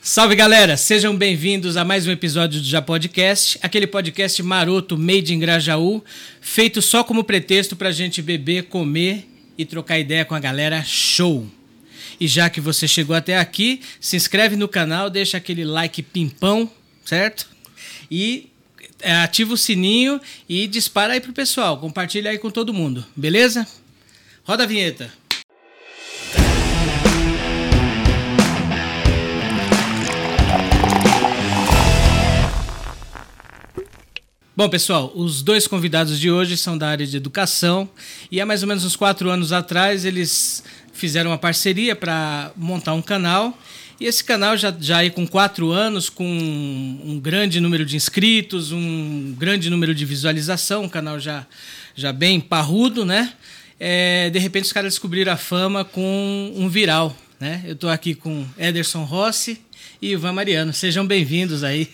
Salve galera, sejam bem-vindos a mais um episódio do Já Podcast, aquele podcast maroto made in Grajaú, feito só como pretexto pra gente beber, comer e trocar ideia com a galera show. E já que você chegou até aqui, se inscreve no canal, deixa aquele like pimpão, certo? E é, ativa o sininho e dispara aí pro pessoal, compartilha aí com todo mundo, beleza? Roda a vinheta. Bom, pessoal, os dois convidados de hoje são da área de educação e há mais ou menos uns quatro anos atrás eles fizeram uma parceria para montar um canal. E esse canal já, já aí com quatro anos, com um grande número de inscritos, um grande número de visualização, um canal já, já bem parrudo, né? É, de repente os caras descobriram a fama com um viral, né? Eu estou aqui com Ederson Rossi e Ivan Mariano. Sejam bem-vindos aí.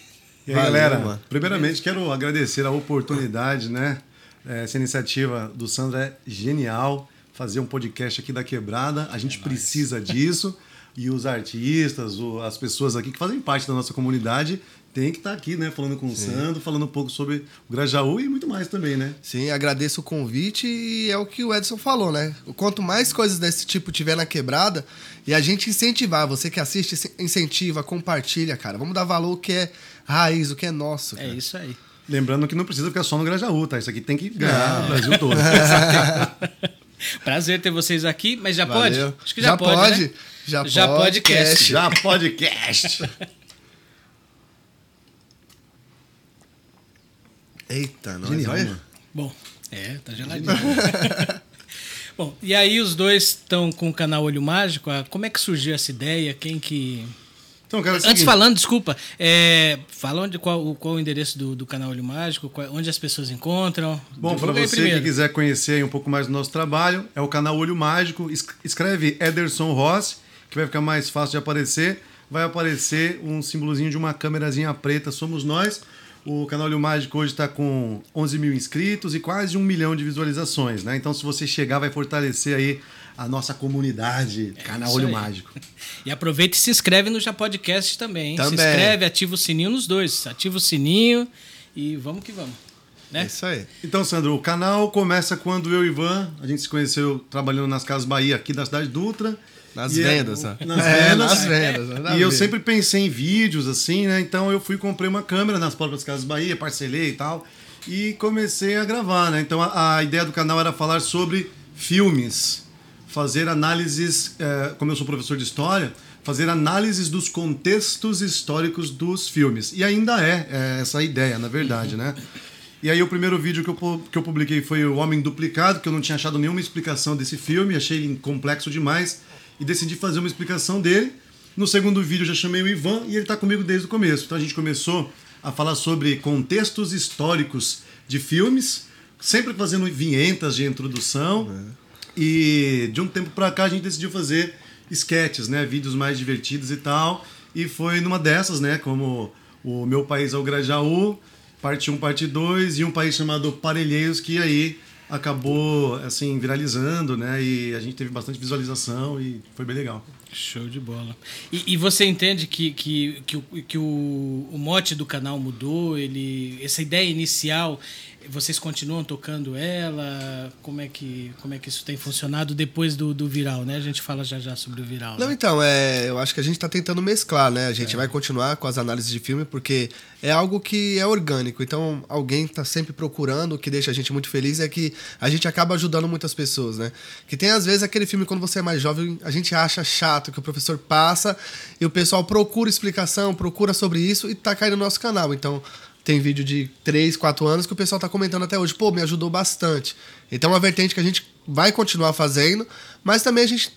E aí, Valeu, galera, mano. primeiramente quero agradecer a oportunidade, né? Essa iniciativa do Sandro é genial. Fazer um podcast aqui da Quebrada, a gente é precisa disso. E os artistas, as pessoas aqui que fazem parte da nossa comunidade tem que estar tá aqui, né? Falando com Sim. o Sandro, falando um pouco sobre o Grajaú e muito mais também, né? Sim, agradeço o convite e é o que o Edson falou, né? Quanto mais coisas desse tipo tiver na quebrada e a gente incentivar, você que assiste, incentiva, compartilha, cara. Vamos dar valor que é raiz, o que é nosso. É cara. É isso aí. Lembrando que não precisa ficar só no Grajaú, tá? Isso aqui tem que ganhar no Brasil todo. Prazer ter vocês aqui, mas já Valeu. pode? Acho que já, já pode. pode. Né? Já, já podcast. Já podcast. Eita, nós, Genial, olha. Bom, é, tá geladinho. Bom, e aí os dois estão com o canal Olho Mágico. Como é que surgiu essa ideia? Quem que então, cara, é Antes falando, desculpa, é, fala onde, qual, qual o endereço do, do canal Olho Mágico, qual, onde as pessoas encontram. Bom, para você primeiro. que quiser conhecer um pouco mais do nosso trabalho, é o canal Olho Mágico. Escreve Ederson Ross, que vai ficar mais fácil de aparecer. Vai aparecer um símbolozinho de uma câmerazinha preta, somos nós. O canal Olho Mágico hoje está com 11 mil inscritos e quase um milhão de visualizações, né? Então, se você chegar, vai fortalecer aí a nossa comunidade, é canal Olho aí. Mágico. E aproveita e se inscreve no Já Podcast também, hein? também. Se inscreve, ativa o sininho nos dois. Ativa o sininho e vamos que vamos. Né? É isso aí. Então, Sandro, o canal começa quando eu e Ivan, a gente se conheceu trabalhando nas Casas Bahia aqui da cidade Dutra. Nas e vendas, é, Nas é, vendas. Nas vendas. E eu sempre pensei em vídeos, assim, né? Então eu fui comprei uma câmera nas próprias Casas Bahia, parcelei e tal. E comecei a gravar, né? Então a, a ideia do canal era falar sobre filmes fazer análises, é, como eu sou professor de história, fazer análises dos contextos históricos dos filmes. E ainda é, é essa a ideia, na verdade, né? E aí o primeiro vídeo que eu, que eu publiquei foi O Homem Duplicado, que eu não tinha achado nenhuma explicação desse filme, achei complexo demais e decidi fazer uma explicação dele. No segundo vídeo já chamei o Ivan e ele está comigo desde o começo. Então a gente começou a falar sobre contextos históricos de filmes, sempre fazendo vinhetas de introdução. É e de um tempo para cá a gente decidiu fazer sketches, né? Vídeos mais divertidos e tal. E foi numa dessas, né? Como o Meu País é o Grajaú, parte 1, parte 2, e um país chamado Parelheiros, que aí acabou assim viralizando, né? E a gente teve bastante visualização e foi bem legal. Show de bola. E, e você entende que, que, que, o, que o, o mote do canal mudou? Ele, essa ideia inicial vocês continuam tocando ela? Como é que, como é que isso tem funcionado depois do, do viral, né? A gente fala já já sobre o viral. Não, né? então, é, eu acho que a gente está tentando mesclar, né? A gente é. vai continuar com as análises de filme porque é algo que é orgânico. Então, alguém está sempre procurando, o que deixa a gente muito feliz é que a gente acaba ajudando muitas pessoas, né? Que tem às vezes aquele filme quando você é mais jovem, a gente acha chato que o professor passa e o pessoal procura explicação, procura sobre isso e tá caindo no nosso canal. Então, tem vídeo de 3, 4 anos que o pessoal tá comentando até hoje. Pô, me ajudou bastante. Então é uma vertente que a gente vai continuar fazendo, mas também a gente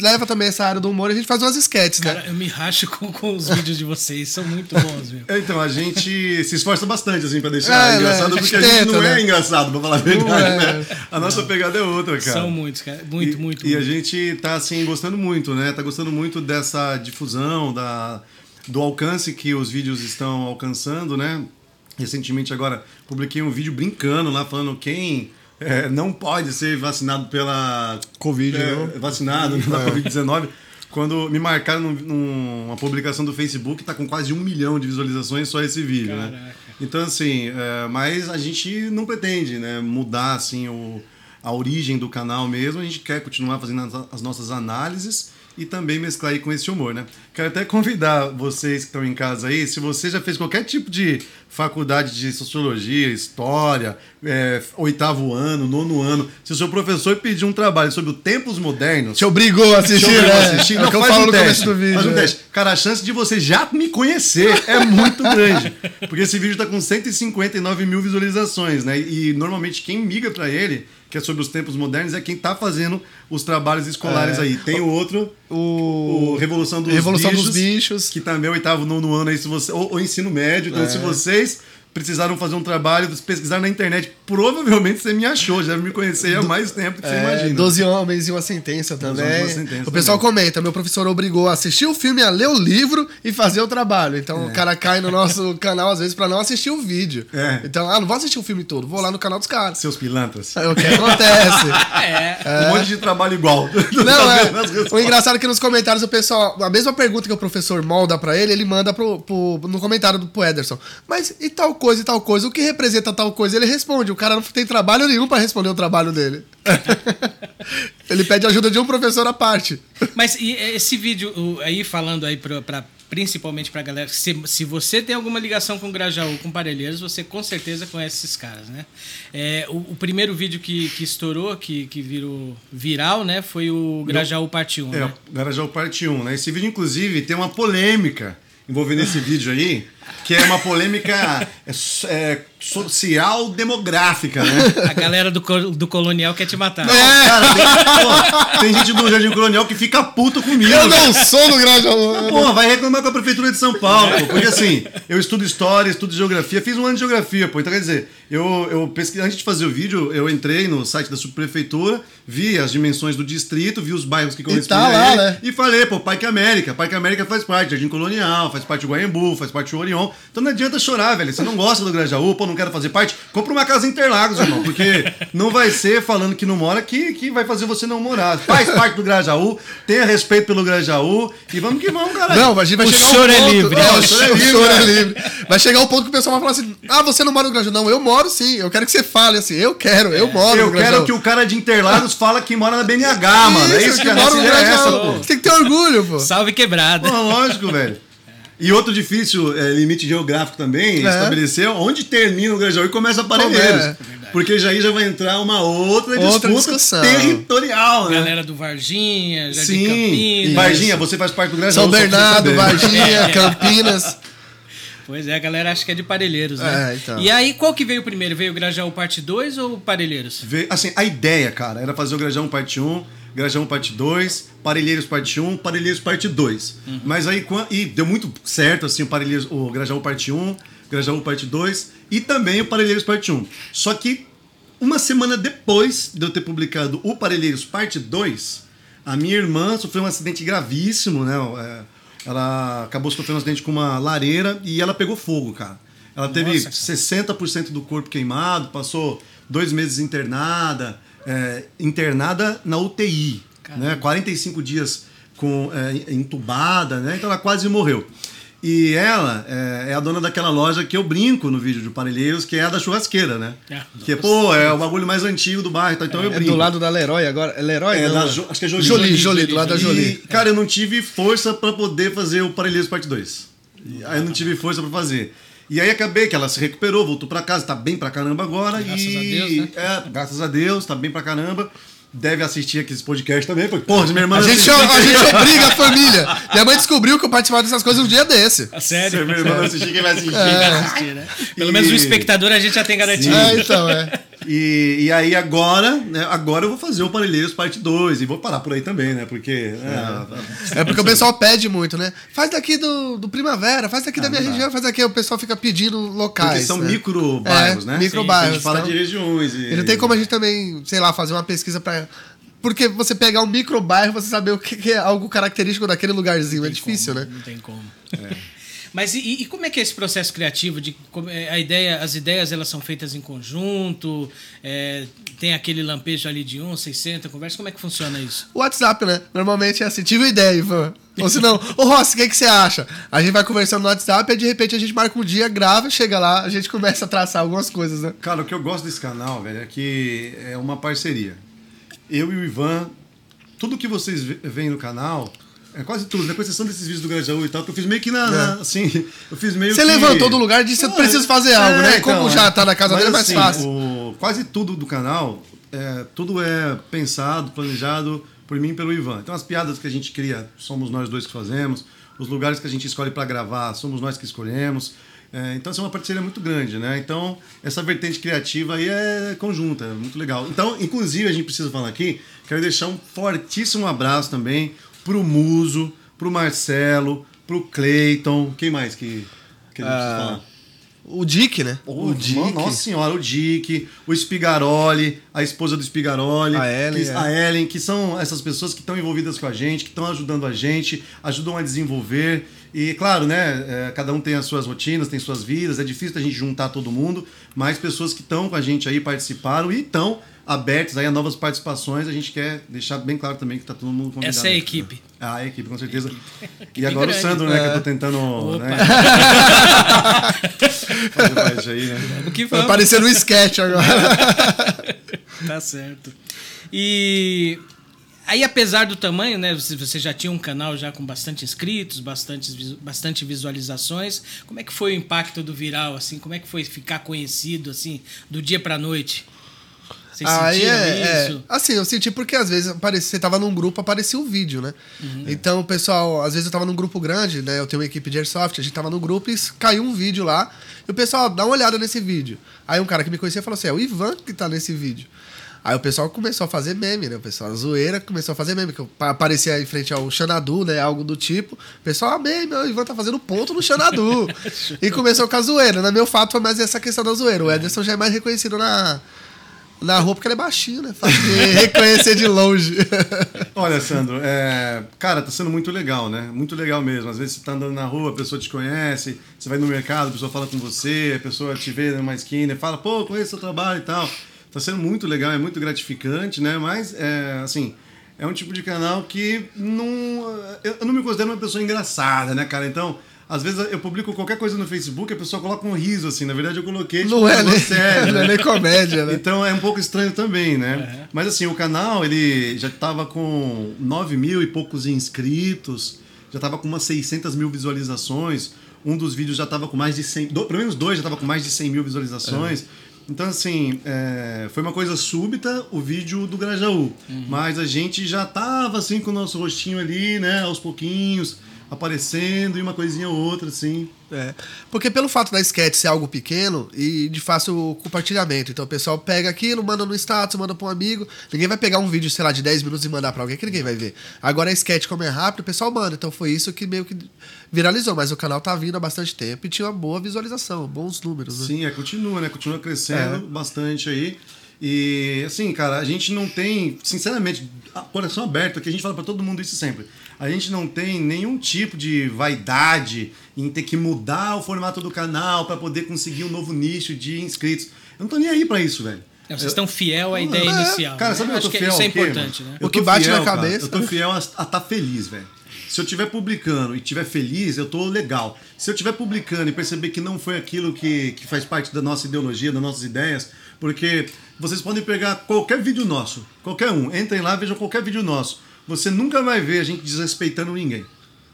leva também essa área do humor e a gente faz umas sketches, né? Cara, eu me racho com, com os vídeos de vocês, são muito bons, viu? É, então, a gente se esforça bastante, assim, pra deixar é, engraçado, né? porque a gente, tenta, não é né? é engraçado, pra falar a verdade, é. né? A nossa não. pegada é outra, cara. São muitos, cara. Muito, e, muito, E muito. a gente tá, assim, gostando muito, né? Tá gostando muito dessa difusão, da, do alcance que os vídeos estão alcançando, né? Recentemente agora publiquei um vídeo brincando lá falando quem é, não pode ser vacinado pela Covid, é, vacinado pela é. Covid-19 quando me marcaram num, numa publicação do Facebook, tá com quase um milhão de visualizações só esse vídeo, né? Caraca. né? Então, assim, é, mas a gente não pretende né, mudar assim, o, a origem do canal mesmo, a gente quer continuar fazendo as, as nossas análises e também mesclar aí com esse humor, né? Quero até convidar vocês que estão em casa aí, se você já fez qualquer tipo de faculdade de sociologia, história, é, oitavo ano, nono ano, se o seu professor pedir um trabalho sobre os tempos modernos. Te obrigou a assistir, te obrigou né? a assistir. É não, é faz um teste, do vídeo, faz um é. teste. Cara, a chance de você já me conhecer é muito grande. Porque esse vídeo está com 159 mil visualizações, né? E normalmente quem migra para ele que é sobre os tempos modernos, é quem está fazendo os trabalhos escolares é. aí. Tem o outro, o, o Revolução, dos, Revolução bichos, dos Bichos, que também é o oitavo, nono ano aí, se você, ou, ou ensino médio. Então, é. se vocês precisaram fazer um trabalho, pesquisar na internet. Provavelmente você me achou, já me conhecer há mais tempo que é, você imagina. Doze homens e uma sentença também. Uma sentença o pessoal também. comenta, meu professor obrigou a assistir o filme, a ler o livro e fazer o trabalho. Então é. o cara cai no nosso canal às vezes para não assistir o vídeo. É. Então, ah, não vou assistir o filme todo, vou lá no canal dos caras. Seus pilantras. É o que acontece. é. é. Um monte de trabalho igual. Não, é. O engraçado é que nos comentários o pessoal, a mesma pergunta que o professor molda para ele, ele manda pro, pro, no comentário do pro Ederson. Mas e tal coisa e tal coisa? O que representa tal coisa? Ele responde. O cara não tem trabalho nenhum para responder o trabalho dele. ele pede ajuda de um professor à parte. Mas e esse vídeo aí falando aí para principalmente para galera, se, se você tem alguma ligação com Grajaú, com Parelheiros, você com certeza conhece esses caras, né? É, o, o, primeiro vídeo que, que estourou, que, que virou viral, né, foi o Grajaú Parte 1. É, né? Grajaú Parte 1, né? Esse vídeo, inclusive, tem uma polêmica envolvendo esse vídeo aí, que é uma polêmica é, é social demográfica, né? A galera do, do colonial quer te matar. Não, é. cara, tem, pô, tem, gente do Jardim Colonial que fica puto comigo. Eu não sou do Grande Pô, vai reclamar com a Prefeitura de São Paulo, pô, porque assim, eu estudo história, estudo geografia, fiz um ano de geografia, pô, então quer dizer, eu, eu pesquisei, antes de fazer o vídeo, eu entrei no site da subprefeitura, vi as dimensões do distrito, vi os bairros que correspondem e, tá lá, né? e falei, pô, Parque América, Parque América faz parte, Jardim Colonial, faz parte do Guaembu, faz parte do Orion, então não adianta chorar, velho, você não gosta do Grajaú, pô, não quero fazer parte, compra uma casa em Interlagos, irmão. Porque não vai ser falando que não mora que, que vai fazer você não morar. Faz parte do Grajaú, tenha respeito pelo Grajaú e vamos que vamos, cara. Não, mas vai o chegar choro um é ponto, é livre. É, o, choro é livre. Choro é livre. Vai chegar um ponto que o pessoal vai falar assim: ah, você não mora no Grajaú. Não, eu moro sim. Eu quero que você fale assim, eu quero, eu moro eu no Grajaú. Eu quero que o cara de Interlagos fala que mora na BNH, mano. É isso que, que mora no Grajaú. É essa, pô. Você tem que ter orgulho, pô. Salve quebrada. Pô, lógico, velho. E outro difícil é, limite geográfico também, é. estabelecer onde termina o Grajaú e começa a Parelheiros. É. Porque já aí já vai entrar uma outra, outra disputa discussão. territorial, né? Galera do Varginha, Jardim Sim. Campinas. Varginha, você faz parte do Grajaú. São Bernardo, Varginha, é. Campinas. Pois é, a galera acha que é de Parelheiros, né? É, então. E aí, qual que veio primeiro? Veio o Grajaú Parte 2 ou Parelheiros? Veio, assim, a ideia, cara, era fazer o Grajaú Parte 1 Grajão parte 2, Parelheiros parte 1, Parelheiros parte 2. Uhum. Mas aí e deu muito certo assim o Parelheiros, o Grajão parte 1, Grajão parte 2 e também o Parelheiros parte 1. Só que uma semana depois de eu ter publicado o Parelheiros parte 2, a minha irmã sofreu um acidente gravíssimo, né? É, ela acabou sofrendo um acidente com uma lareira e ela pegou fogo, cara. Ela teve Nossa, 60% do corpo queimado, passou dois meses internada é, internada na UTI, né? 45 dias com, é, entubada, né? então ela quase morreu. E ela é, é, a dona daquela loja que eu brinco no vídeo de Parelheiros, que é a da churrasqueira, né? É. Que, pô, é o bagulho mais antigo do bairro, então é, eu brinco. É do lado da Leroy agora. É Leroy? É, da, acho que é Jolie. Jolie, Jolie, do lado da Jolie. E, cara, eu não tive força para poder fazer o Parelheiros parte 2. Aí eu não tive força para fazer. E aí acabei que ela se recuperou, voltou para casa, tá bem pra caramba agora. Graças e... a Deus, né? É, graças a Deus, tá bem pra caramba. Deve assistir aqui esse podcast também, porque, porra, minha irmã. A gente, a gente obriga a família. Minha mãe descobriu que eu participava dessas coisas um dia desse. A sério? Se minha irmã assistir, quem vai assistir? É. Vai assistir, né? Pelo e... menos o espectador a gente já tem garantido. É, então, é. E, e aí agora, né, agora eu vou fazer o Parelheiros parte 2 e vou parar por aí também, né? Porque. É, é porque o pessoal pede muito, né? Faz daqui do, do Primavera, faz daqui ah, da minha região, faz daqui. O pessoal fica pedindo locais. Porque são né? micro bairros, é, né? Micro bairros. A gente fala então, de regiões. E... e não tem como a gente também, sei lá, fazer uma pesquisa para Porque você pegar um micro bairro, você saber o que é algo característico daquele lugarzinho. É difícil, como, né? Não tem como. É. Mas e, e, como é que é esse processo criativo? De é, a ideia, as ideias elas são feitas em conjunto? É, tem aquele lampejo ali de um, 600, conversa. Como é que funciona isso? O WhatsApp, né? Normalmente é assim, tive uma ideia, Ivan. Ou se não, ô Rossi, o que, que você acha? A gente vai conversando no WhatsApp e de repente a gente marca um dia, grava, chega lá, a gente começa a traçar algumas coisas, né? Cara, o que eu gosto desse canal, velho, é que é uma parceria. Eu e o Ivan, tudo que vocês veem no canal é quase tudo, né? Com exceção desses vídeos do Grajaú e tal, que eu fiz meio que na. É. na assim, eu fiz meio Você que... levantou do lugar e disse que preciso fazer algo, é, né? Então, Como já tá na casa dele, é mais assim, fácil. O, quase tudo do canal, é, tudo é pensado, planejado por mim e pelo Ivan. Então as piadas que a gente cria, somos nós dois que fazemos. Os lugares que a gente escolhe para gravar, somos nós que escolhemos. É, então, essa é uma parceria muito grande, né? Então, essa vertente criativa aí é conjunta, é muito legal. Então, inclusive, a gente precisa falar aqui, quero deixar um fortíssimo abraço também pro Muso, pro Marcelo, pro Cleiton. Quem mais que, que a gente precisa ah, falar? O Dick, né? O, o Dick. Nossa senhora, o Dick, o Spigaroli, a esposa do Spigaroli, a Ellen, que, é. a Ellen, que são essas pessoas que estão envolvidas com a gente, que estão ajudando a gente, ajudam a desenvolver. E claro, né? É, cada um tem as suas rotinas, tem suas vidas, é difícil a gente juntar todo mundo, mas pessoas que estão com a gente aí participaram e estão abertos aí a novas participações. A gente quer deixar bem claro também que está todo mundo convidado. Essa é a equipe. Ah, a equipe, com certeza. Equipe. E agora grande. o Sandro, né, é. que eu tô tentando. Né? Fazer aí, né? O que Vai parecer um sketch agora. tá certo. E aí, apesar do tamanho, né? Você já tinha um canal já com bastante inscritos, bastante, bastante visualizações. Como é que foi o impacto do viral, assim? Como é que foi ficar conhecido, assim, do dia pra noite? Vocês Aí é, isso? É, assim, eu senti porque às vezes aparecia, você tava num grupo, aparecia o um vídeo, né? Uhum. Então, o pessoal, às vezes eu tava num grupo grande, né? Eu tenho uma equipe de Airsoft, a gente tava no grupo e caiu um vídeo lá. E o pessoal, dá uma olhada nesse vídeo. Aí um cara que me conhecia falou assim: é o Ivan que tá nesse vídeo. Aí o pessoal começou a fazer meme, né? O pessoal, a zoeira começou a fazer meme, que aparecia em frente ao Xanadu, né? Algo do tipo. O pessoal, ah, meme, o Ivan tá fazendo ponto no Xanadu. e começou com a zoeira, né? Meu fato foi mais essa questão da zoeira. O Ederson já é mais reconhecido na, na rua porque ele é baixinho, né? De reconhecer de longe. Olha, Sandro, é... cara, tá sendo muito legal, né? Muito legal mesmo. Às vezes você tá andando na rua, a pessoa te conhece, você vai no mercado, a pessoa fala com você, a pessoa te vê numa esquina e fala, pô, conheço seu trabalho e tal. Tá sendo muito legal, é muito gratificante, né? Mas, é, assim, é um tipo de canal que não. Eu não me considero uma pessoa engraçada, né, cara? Então às vezes eu publico qualquer coisa no Facebook e a pessoa coloca um riso, assim. Na verdade, eu coloquei. Tipo, não é nem, sério, não é nem comédia, né? Então é um pouco estranho também, né? Uhum. Mas assim, o canal, ele já estava com 9 mil e poucos inscritos, já estava com umas 600 mil visualizações. Um dos vídeos já estava com mais de 100. Do, pelo menos dois já estava com mais de 100 mil visualizações. Uhum. Então, assim, é, foi uma coisa súbita o vídeo do Grajaú. Uhum. Mas a gente já tava, assim, com o nosso rostinho ali, né, aos pouquinhos aparecendo e uma coisinha ou outra, assim. É. Porque pelo fato da sketch ser algo pequeno e de fácil compartilhamento. Então o pessoal pega aquilo, manda no status, manda para um amigo. Ninguém vai pegar um vídeo, sei lá, de 10 minutos e mandar para alguém que ninguém vai ver. Agora a sketch, como é rápido, o pessoal manda. Então foi isso que meio que viralizou. Mas o canal tá vindo há bastante tempo e tinha uma boa visualização, bons números. Né? Sim, é, continua, né? Continua crescendo é. bastante aí. E assim, cara, a gente não tem, sinceramente, coração aberto, aqui a gente fala para todo mundo isso sempre. A gente não tem nenhum tipo de vaidade em ter que mudar o formato do canal para poder conseguir um novo nicho de inscritos. Eu não tô nem aí para isso, velho. É, vocês estão fiel à ideia é, inicial. Cara, sabe né? eu tô fiel Isso é importante, né? O que bate fiel, na cabeça. Cara, eu tô fiel a estar tá feliz, velho. Se eu estiver publicando e estiver feliz, eu tô legal. Se eu estiver publicando e perceber que não foi aquilo que, que faz parte da nossa ideologia, das nossas ideias, porque vocês podem pegar qualquer vídeo nosso, qualquer um, entrem lá, vejam qualquer vídeo nosso. Você nunca vai ver a gente desrespeitando ninguém.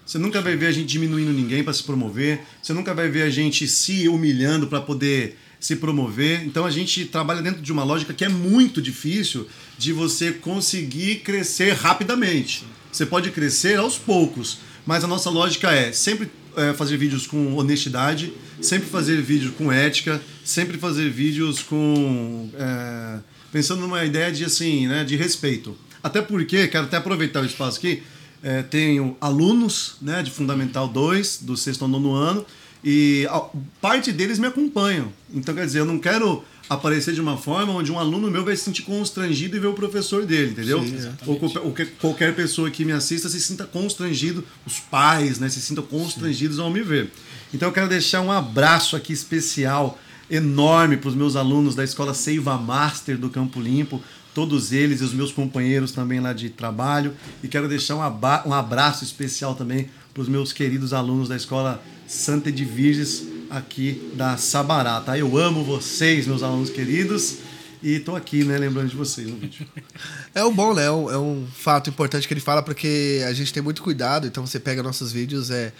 Você nunca vai ver a gente diminuindo ninguém para se promover. Você nunca vai ver a gente se humilhando para poder se promover. Então a gente trabalha dentro de uma lógica que é muito difícil de você conseguir crescer rapidamente. Você pode crescer aos poucos, mas a nossa lógica é sempre é, fazer vídeos com honestidade, sempre fazer vídeos com ética, sempre fazer vídeos com é, pensando numa ideia de assim, né, de respeito. Até porque, quero até aproveitar o espaço aqui, é, tenho alunos né, de Fundamental 2, do sexto ao nono ano, E parte deles me acompanham. Então, quer dizer, eu não quero aparecer de uma forma onde um aluno meu vai se sentir constrangido e ver o professor dele, entendeu? Sim, ou, ou que qualquer pessoa que me assista se sinta constrangido, os pais, né, se sintam constrangidos Sim. ao me ver. Então eu quero deixar um abraço aqui especial, enorme para os meus alunos da escola Seiva Master do Campo Limpo, todos eles e os meus companheiros também lá de trabalho. E quero deixar um, abraço especial também para os meus queridos alunos da escola Santa de Virges aqui da Sabará, tá? Eu amo vocês, meus alunos queridos. E tô aqui, né, lembrando de vocês no vídeo. É um bom, né? É um, é um fato importante que ele fala, porque a gente tem muito cuidado, então você pega nossos vídeos, é,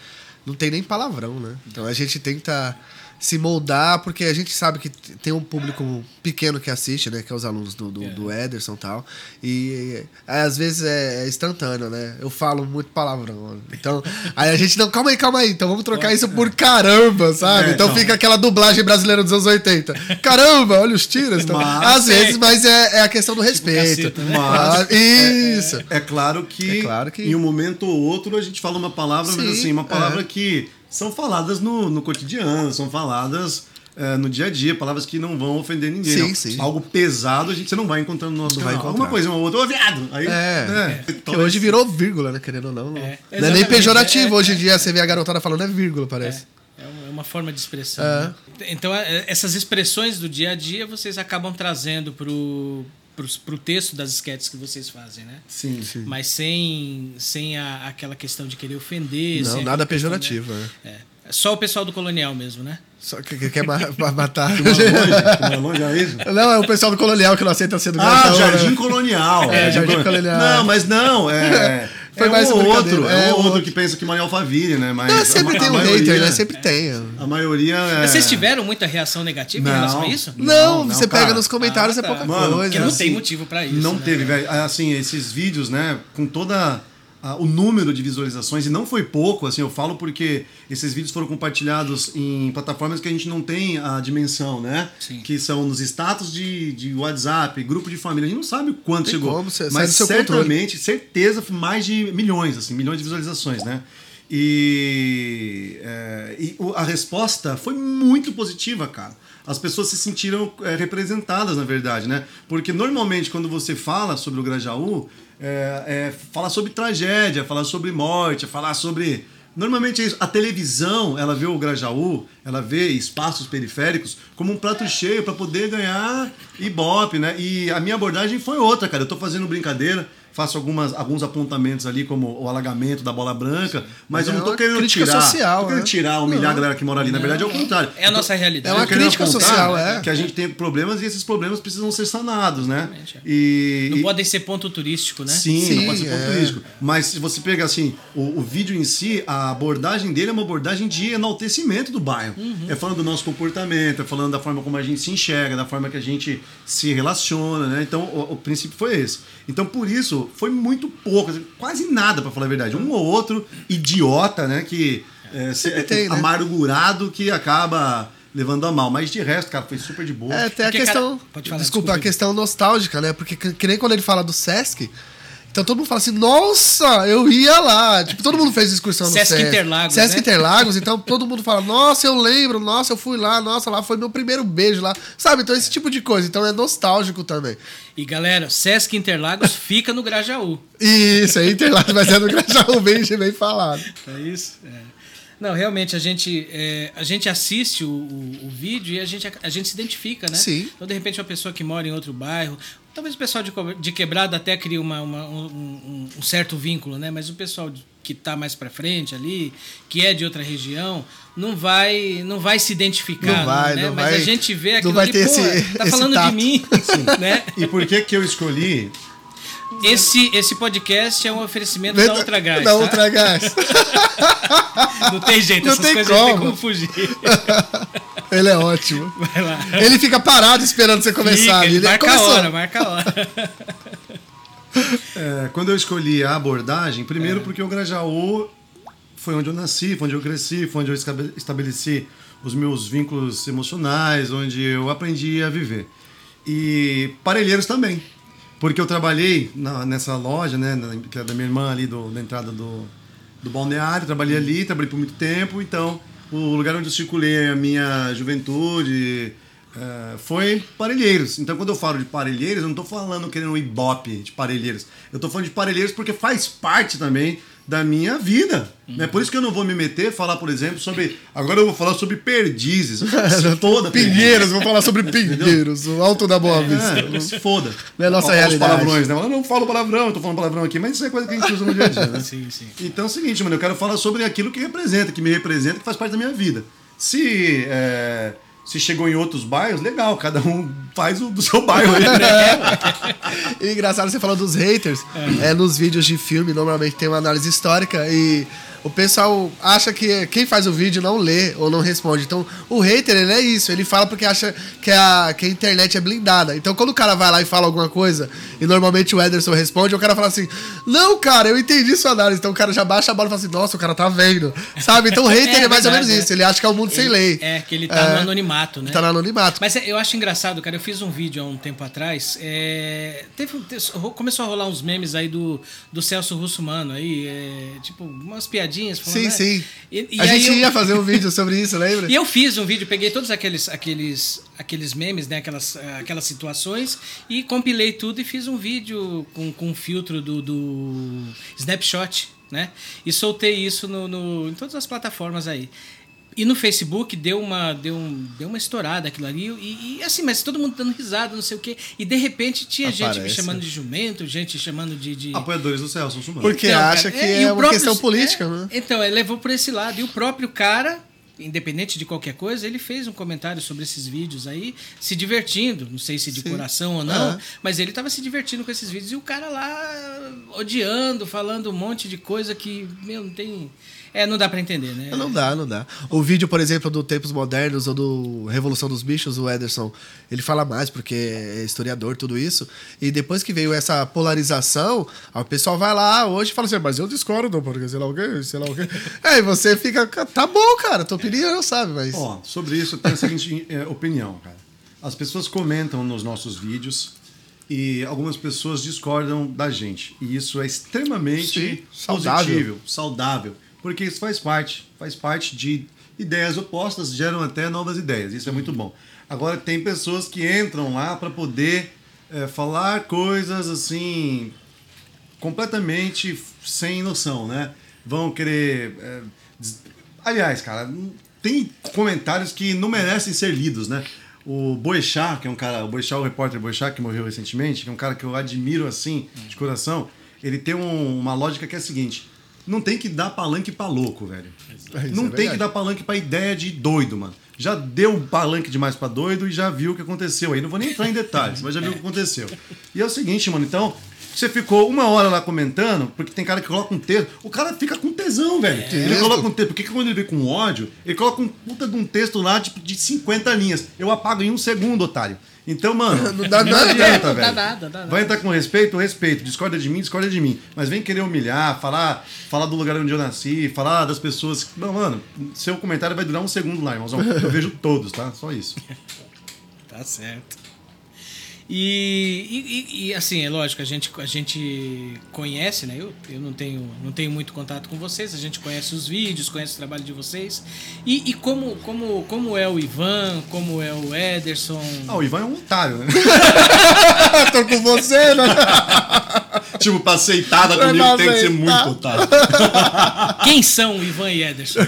não tem nem palavrão, né? Então a gente tenta se moldar, porque a gente sabe que tem um público pequeno que assiste, né? Que é os alunos do, do, do Ederson e tal. E às vezes é, é, instantâneo, né? Eu falo muito palavrão. Então, aí a gente não, calma aí, calma aí. Então vamos trocar isso por caramba, sabe? É, então, fica aquela dublagem brasileira dos anos 80. Caramba, olha os tiros. Então, mas, às vezes, mas é, é a questão do tipo respeito. Tipo mas, ah, isso. É, é, claro que, é claro que em um momento ou outro a gente fala uma palavra, Sim, mas assim, uma palavra é. que são faladas no, no cotidiano, são faladas é, no dia a dia, palavras que não vão ofender ninguém. Sim, sim. Algo pesado a gente você não vai encontrando no nosso não canal. Alguma coisa, uma outra, ô viado! Aí, é, né, é. Que hoje virou vírgula, né? Querendo ou não. É, não é nem pejorativo. É, hoje em dia você vê a garotada falando é vírgula, parece. É, é uma forma de expressão. Né? Então, essas expressões do dia a dia vocês acabam trazendo pro para o texto das esquetes que vocês fazem, né? Sim, sim. Mas sem, sem a, aquela questão de querer ofender. Não, nada pejorativo, né? é. é. Só o pessoal do colonial mesmo, né? Só que, que quer matar. longe, longe é isso? Não, é o pessoal do colonial que não aceita ser do Ah, Jardim Colonial. É, Jardim Colonial. Não, mas não, é. Foi é mais um outro, é, é um outro, outro que pensa que Manuel Faville, né? Mas não, sempre a, tem a um maioria, hater, né? Sempre tem. A maioria é... Vocês tiveram muita reação negativa não, em relação a isso? Não, não você cara, pega nos comentários ah, é tá. é pouca Mano, coisa. Porque não assim, tem motivo para isso. Não né? teve, velho. Assim, esses vídeos, né? Com toda o número de visualizações, e não foi pouco, assim, eu falo porque esses vídeos foram compartilhados em plataformas que a gente não tem a dimensão, né? Sim. Que são nos status de, de WhatsApp, grupo de família. A gente não sabe o quanto tem chegou. Como, mas certamente, certeza, mais de milhões, assim, milhões de visualizações, né? E, é, e a resposta foi muito positiva, cara as pessoas se sentiram é, representadas, na verdade, né? Porque normalmente quando você fala sobre o Grajaú, é, é, falar sobre tragédia, falar sobre morte, falar sobre. Normalmente é isso. A televisão, ela vê o Grajaú, ela vê espaços periféricos como um prato cheio para poder ganhar ibope, né? E a minha abordagem foi outra, cara. Eu tô fazendo brincadeira faço algumas, alguns apontamentos ali, como o alagamento da bola branca, mas, mas eu não tô é querendo tirar. Social, tô querendo tirar, humilhar não. a galera que mora ali. Na verdade, é o contrário. É a nossa realidade. É uma crítica social, é. Que a gente tem problemas e esses problemas precisam ser sanados, né? É. E, não podem ser ponto turístico, né? Sim, Sim não pode ser ponto é. turístico. Mas se você pega assim, o, o, vídeo em si, a abordagem dele é uma abordagem de enaltecimento do bairro. Uhum. É falando do nosso comportamento, é falando da forma como a gente se enxerga, da forma que a gente se relaciona, né? Então, o, o princípio foi esse. Então, por isso, foi muito pouco, quase nada, para falar a verdade. Um ou outro idiota, né, que é, é, tem, né? amargurado que acaba levando a mal. Mas de resto, cara, foi super de boa. É, tem a questão. Cara, falar, desculpa, desculpa, a questão nostálgica, né? Porque que, que nem quando ele fala do Sesc. Então todo mundo fala assim, nossa, eu ia lá. Tipo, todo mundo fez excursão no Sesc. Sesc Interlagos. Sesc né? Interlagos, então todo mundo fala, nossa, eu lembro, nossa, eu fui lá, nossa, lá foi meu primeiro beijo lá. Sabe? Então esse tipo de coisa. Então é nostálgico também. E galera, Sesc Interlagos fica no Grajaú. Isso, é Interlagos, mas é no Grajaú, bem, bem falado. É isso? É. Não, realmente, a gente, é, a gente assiste o, o, o, vídeo e a gente, a gente se identifica, né? Sim. Então, de repente, uma pessoa que mora em outro bairro, talvez o pessoal de, de quebrada até cria uma, uma um, um, certo vínculo, né? Mas o pessoal que está mais para frente ali, que é de outra região, não vai não vai se identificar, não vai, né? Não Mas vai, a gente vê aquilo não vai ali, ter pô, esse, tá falando tato. de mim, né? E por que que eu escolhi esse, esse podcast é um oferecimento da Ultra Gás. Da tá? Ultra Gás. Não tem jeito, não essas tem coisas como. não tem como fugir. Ele é ótimo. Vai lá. Ele fica parado esperando você começar. Fica, ele marca começou. a hora, marca a hora. É, quando eu escolhi a abordagem, primeiro é. porque o Grajaú foi onde eu nasci, foi onde eu cresci, foi onde eu estabeleci os meus vínculos emocionais, onde eu aprendi a viver. E Parelheiros também. Porque eu trabalhei na, nessa loja, né, que é da minha irmã ali, do, da entrada do, do balneário, trabalhei ali, trabalhei por muito tempo, então o lugar onde eu circulei a minha juventude uh, foi Parelheiros. Então, quando eu falo de Parelheiros, eu não estou falando querendo um ibope de Parelheiros. Eu estou falando de Parelheiros porque faz parte também da minha vida. Uhum. Né? Por isso que eu não vou me meter falar, por exemplo, sobre. Agora eu vou falar sobre perdizes. Se foda. Pinheiros, vou falar sobre Pinheiros, o alto da Boa Vista. É, se foda. Não é nossa realidade. Palavrões, né? Eu não falo palavrão, eu tô falando palavrão aqui, mas isso é coisa que a gente usa no dia a dia, né? sim, sim. Então é o seguinte, mano, eu quero falar sobre aquilo que representa, que me representa, que faz parte da minha vida. Se. É se chegou em outros bairros, legal, cada um faz o do seu bairro. Né? e engraçado, você falou dos haters. É. é. nos vídeos de filme, normalmente tem uma análise histórica e o pessoal acha que quem faz o vídeo não lê ou não responde. Então, o hater, ele é isso. Ele fala porque acha que a, que a internet é blindada. Então, quando o cara vai lá e fala alguma coisa, e normalmente o Ederson responde, o cara fala assim: Não, cara, eu entendi sua análise. Então, o cara já baixa a bola e fala assim: Nossa, o cara tá vendo. Sabe? Então, o hater é, é mais verdade, ou menos é. isso. Ele acha que é o mundo ele, sem lei. É, que ele tá é, no anonimato, né? Tá no anonimato. Mas é, eu acho engraçado, cara. Eu fiz um vídeo há um tempo atrás. É, teve, começou a rolar uns memes aí do, do Celso Russo Mano aí. É, tipo, umas piadinhas. Falando, sim, né? sim. Sim. E, e a gente eu... ia fazer um vídeo sobre isso, lembra? E eu fiz um vídeo, peguei todos aqueles, aqueles, aqueles memes, né? Aquelas, aquelas situações, e compilei tudo e fiz um vídeo com, com um filtro do, do Snapshot, né? E soltei isso no, no, em todas as plataformas aí. E no Facebook deu uma, deu um, deu uma estourada aquilo ali. E, e, assim, mas todo mundo dando risada, não sei o quê. E de repente tinha Aparece. gente me chamando de jumento, gente chamando de. de... Apoiadores do Celso Sumano. Porque então, acha cara, que é, é uma próprio, questão política, é, né? Então, ele levou por esse lado. E o próprio cara, independente de qualquer coisa, ele fez um comentário sobre esses vídeos aí, se divertindo. Não sei se de Sim. coração ou não, mas ele estava se divertindo com esses vídeos. E o cara lá odiando, falando um monte de coisa que, meu, não tem é, não dá para entender, né? Não dá, não dá. O vídeo, por exemplo, do Tempos Modernos ou do Revolução dos Bichos, o Ederson, ele fala mais porque é historiador, tudo isso. E depois que veio essa polarização, o pessoal vai lá hoje e fala assim, mas eu discordo, porque sei lá o quê, sei lá o quê. é, e você fica, tá bom, cara, tua opinião, sabe, mas... Ó, sobre isso eu tenho a seguinte é, opinião, cara. As pessoas comentam nos nossos vídeos e algumas pessoas discordam da gente. E isso é extremamente Sim, saudável. positivo, saudável porque isso faz parte, faz parte de ideias opostas, geram até novas ideias, isso é muito bom. Agora, tem pessoas que entram lá para poder é, falar coisas assim, completamente sem noção, né? Vão querer. É, aliás, cara, tem comentários que não merecem ser lidos, né? O Boechat, que é um cara, o Boechat, o repórter Boechat, que morreu recentemente, que é um cara que eu admiro assim, de coração, ele tem um, uma lógica que é a seguinte: não tem que dar palanque pra louco, velho. É, não é tem que dar palanque pra ideia de doido, mano. Já deu palanque demais pra doido e já viu o que aconteceu. Aí não vou nem entrar em detalhes, mas já viu o que aconteceu. E é o seguinte, mano, então, você ficou uma hora lá comentando, porque tem cara que coloca um texto. O cara fica com tesão, velho. É. Ele coloca um texto. Porque quando ele vê com ódio, ele coloca um puta de um texto lá tipo, de 50 linhas. Eu apago em um segundo, otário. Então, mano, não, dá não nada, adianta, não velho. Dá nada, dá nada. Vai entrar com respeito, respeito. Discorda de mim, discorda de mim. Mas vem querer humilhar, falar, falar do lugar onde eu nasci, falar das pessoas. Não, mano, seu comentário vai durar um segundo lá, irmãozão. Eu vejo todos, tá? Só isso. tá certo. E, e, e, assim, é lógico, a gente, a gente conhece, né? Eu, eu não, tenho, não tenho muito contato com vocês, a gente conhece os vídeos, conhece o trabalho de vocês. E, e como, como, como é o Ivan, como é o Ederson. Ah, o Ivan é um otário, né? Tô com você, né? tipo, pra aceitar da comigo tem que ser muito otário. Quem são o Ivan e Ederson?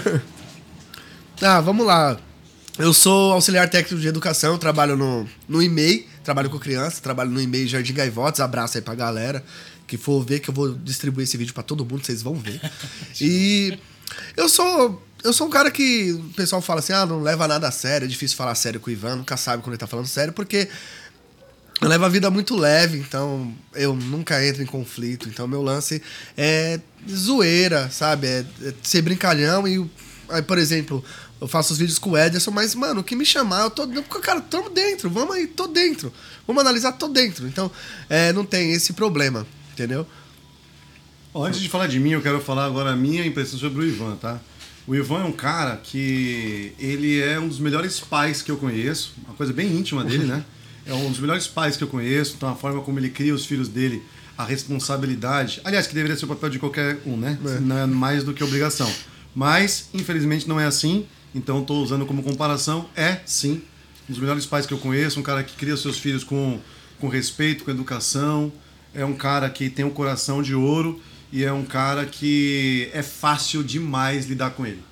Ah, vamos lá. Eu sou auxiliar técnico de educação, trabalho no, no e-mail trabalho com criança, trabalho no e-mail Jardim Gaivotes, abraço aí pra galera que for ver que eu vou distribuir esse vídeo para todo mundo, vocês vão ver. e eu sou eu sou um cara que o pessoal fala assim: "Ah, não leva nada a sério, é difícil falar sério com o Ivan, nunca sabe quando ele tá falando sério, porque eu levo a vida muito leve, então eu nunca entro em conflito. Então meu lance é zoeira, sabe? É, é ser brincalhão e aí, por exemplo, eu faço os vídeos com o Ederson, mas, mano, o que me chamar, eu tô. Cara, tamo dentro, vamos aí, tô dentro. Vamos analisar, tô dentro. Então, é, não tem esse problema, entendeu? antes de falar de mim, eu quero falar agora a minha impressão sobre o Ivan, tá? O Ivan é um cara que ele é um dos melhores pais que eu conheço, uma coisa bem íntima dele, né? É um dos melhores pais que eu conheço, então a forma como ele cria os filhos dele, a responsabilidade. Aliás, que deveria ser o papel de qualquer um, né? É. Não é mais do que obrigação Mas, infelizmente, não é assim. Então, estou usando como comparação. É, sim, um dos melhores pais que eu conheço. Um cara que cria seus filhos com, com respeito, com educação. É um cara que tem um coração de ouro. E é um cara que é fácil demais lidar com ele.